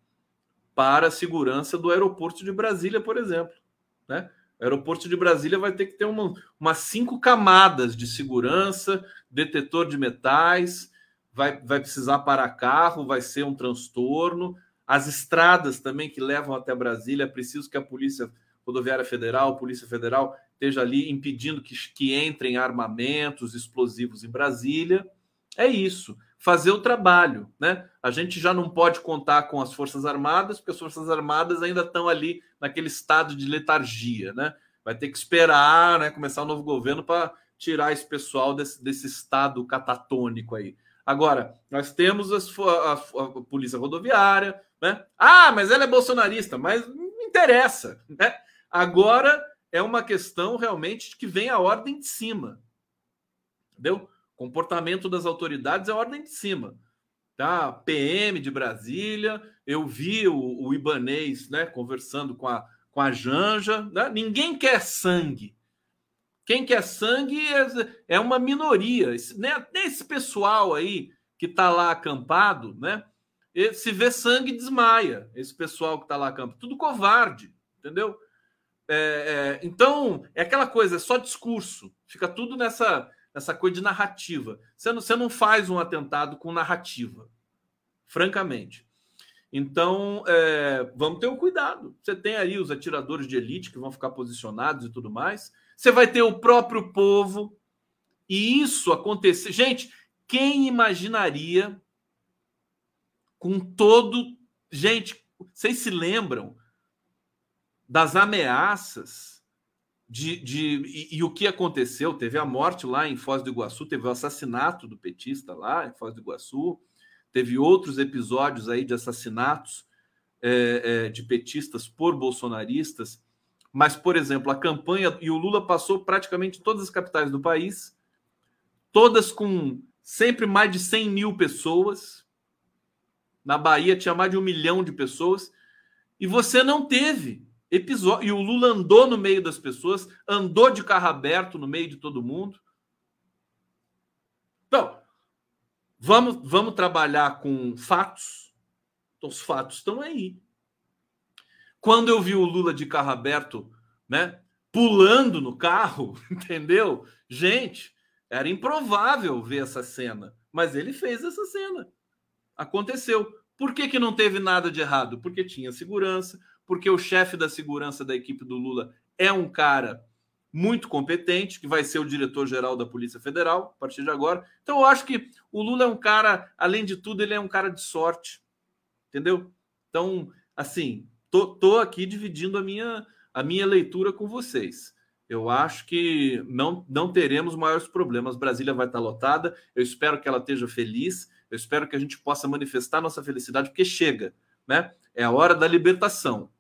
para a segurança do aeroporto de Brasília, por exemplo. Né? O aeroporto de Brasília vai ter que ter uma, umas cinco camadas de segurança, detetor de metais, vai, vai precisar parar carro, vai ser um transtorno. As estradas também que levam até Brasília, é preciso que a Polícia Rodoviária Federal, Polícia Federal, esteja ali impedindo que, que entrem armamentos explosivos em Brasília. É isso fazer o trabalho, né? A gente já não pode contar com as Forças Armadas, porque as Forças Armadas ainda estão ali naquele estado de letargia, né? Vai ter que esperar, né, começar o um novo governo para tirar esse pessoal desse, desse estado catatônico aí. Agora, nós temos as, a, a, a, Polícia Rodoviária, né? Ah, mas ela é bolsonarista, mas interessa, né? Agora é uma questão realmente que vem a ordem de cima, entendeu? Comportamento das autoridades é ordem de cima. Tá? PM de Brasília, eu vi o, o Ibanês né, conversando com a, com a Janja. Né? Ninguém quer sangue. Quem quer sangue é, é uma minoria. Esse, né, esse pessoal aí que está lá acampado, né? Se vê sangue, desmaia. Esse pessoal que está lá acampado. Tudo covarde, entendeu? É, é, então, é aquela coisa, é só discurso. Fica tudo nessa essa coisa de narrativa. Você não, você não faz um atentado com narrativa, francamente. Então, é, vamos ter um cuidado. Você tem aí os atiradores de elite que vão ficar posicionados e tudo mais. Você vai ter o próprio povo. E isso acontecer. Gente, quem imaginaria com todo. Gente, vocês se lembram das ameaças de, de e, e, o que aconteceu? Teve a morte lá em Foz do Iguaçu, teve o assassinato do petista lá em Foz do Iguaçu, teve outros episódios aí de assassinatos é, é, de petistas por bolsonaristas. Mas, por exemplo, a campanha e o Lula passou praticamente todas as capitais do país, todas com sempre mais de 100 mil pessoas. Na Bahia tinha mais de um milhão de pessoas. E você não teve episódio. E o Lula andou no meio das pessoas, andou de carro aberto no meio de todo mundo. Então, vamos, vamos trabalhar com fatos. Então, os fatos estão aí. Quando eu vi o Lula de carro aberto, né, pulando no carro, entendeu? Gente, era improvável ver essa cena, mas ele fez essa cena. Aconteceu. Por que, que não teve nada de errado? Porque tinha segurança, porque o chefe da segurança da equipe do Lula é um cara muito competente, que vai ser o diretor-geral da Polícia Federal a partir de agora. Então, eu acho que o Lula é um cara, além de tudo, ele é um cara de sorte, entendeu? Então, assim, tô, tô aqui dividindo a minha, a minha leitura com vocês. Eu acho que não, não teremos maiores problemas. Brasília vai estar lotada. Eu espero que ela esteja feliz. Eu espero que a gente possa manifestar nossa felicidade, porque chega, né? É a hora da libertação.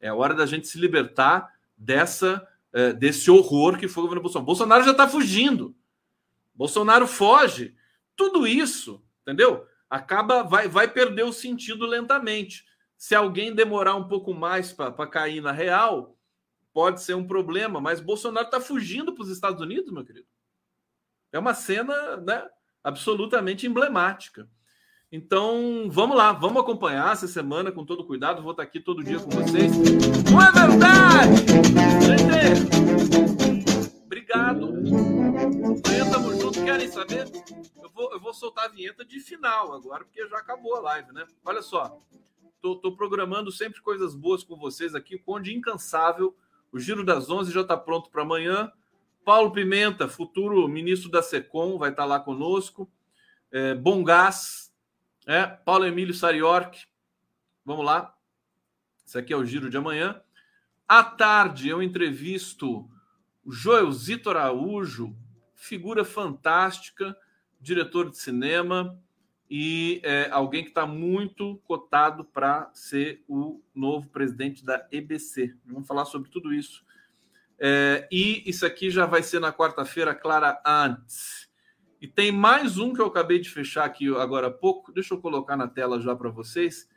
É a hora da gente se libertar dessa é, desse horror que foi o governo Bolsonaro. Bolsonaro já está fugindo. Bolsonaro foge. Tudo isso, entendeu? Acaba, vai, vai perder o sentido lentamente. Se alguém demorar um pouco mais para cair na real, pode ser um problema, mas Bolsonaro está fugindo para os Estados Unidos, meu querido. É uma cena né, absolutamente emblemática. Então, vamos lá, vamos acompanhar essa semana com todo cuidado. Vou estar aqui todo dia com vocês. Não é verdade? Gente, obrigado. Amanhã tamo junto. Querem saber? Eu vou, eu vou soltar a vinheta de final agora, porque já acabou a live, né? Olha só, tô, tô programando sempre coisas boas com vocês aqui. O Conde Incansável, o Giro das Onze já está pronto para amanhã. Paulo Pimenta, futuro ministro da SECOM, vai estar lá conosco. É, Bom Gás, é, Paulo Emílio Sariork. Vamos lá. Isso aqui é o giro de amanhã. À tarde, eu entrevisto o Joelzito Araújo, figura fantástica, diretor de cinema e é, alguém que está muito cotado para ser o novo presidente da EBC. Vamos falar sobre tudo isso. É, e isso aqui já vai ser na quarta-feira, Clara Antes. E tem mais um que eu acabei de fechar aqui agora há pouco, deixa eu colocar na tela já para vocês,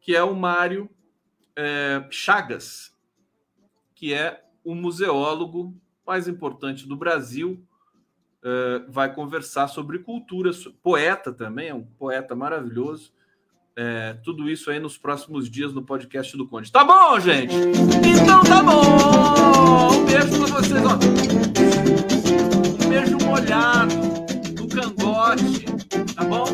que é o Mário é, Chagas, que é o museólogo mais importante do Brasil. É, vai conversar sobre cultura, poeta também, é um poeta maravilhoso é, tudo isso aí nos próximos dias no podcast do Conde. Tá bom, gente? Então tá bom! Um beijo pra vocês, ó. Um beijo molhado no cangote, tá bom?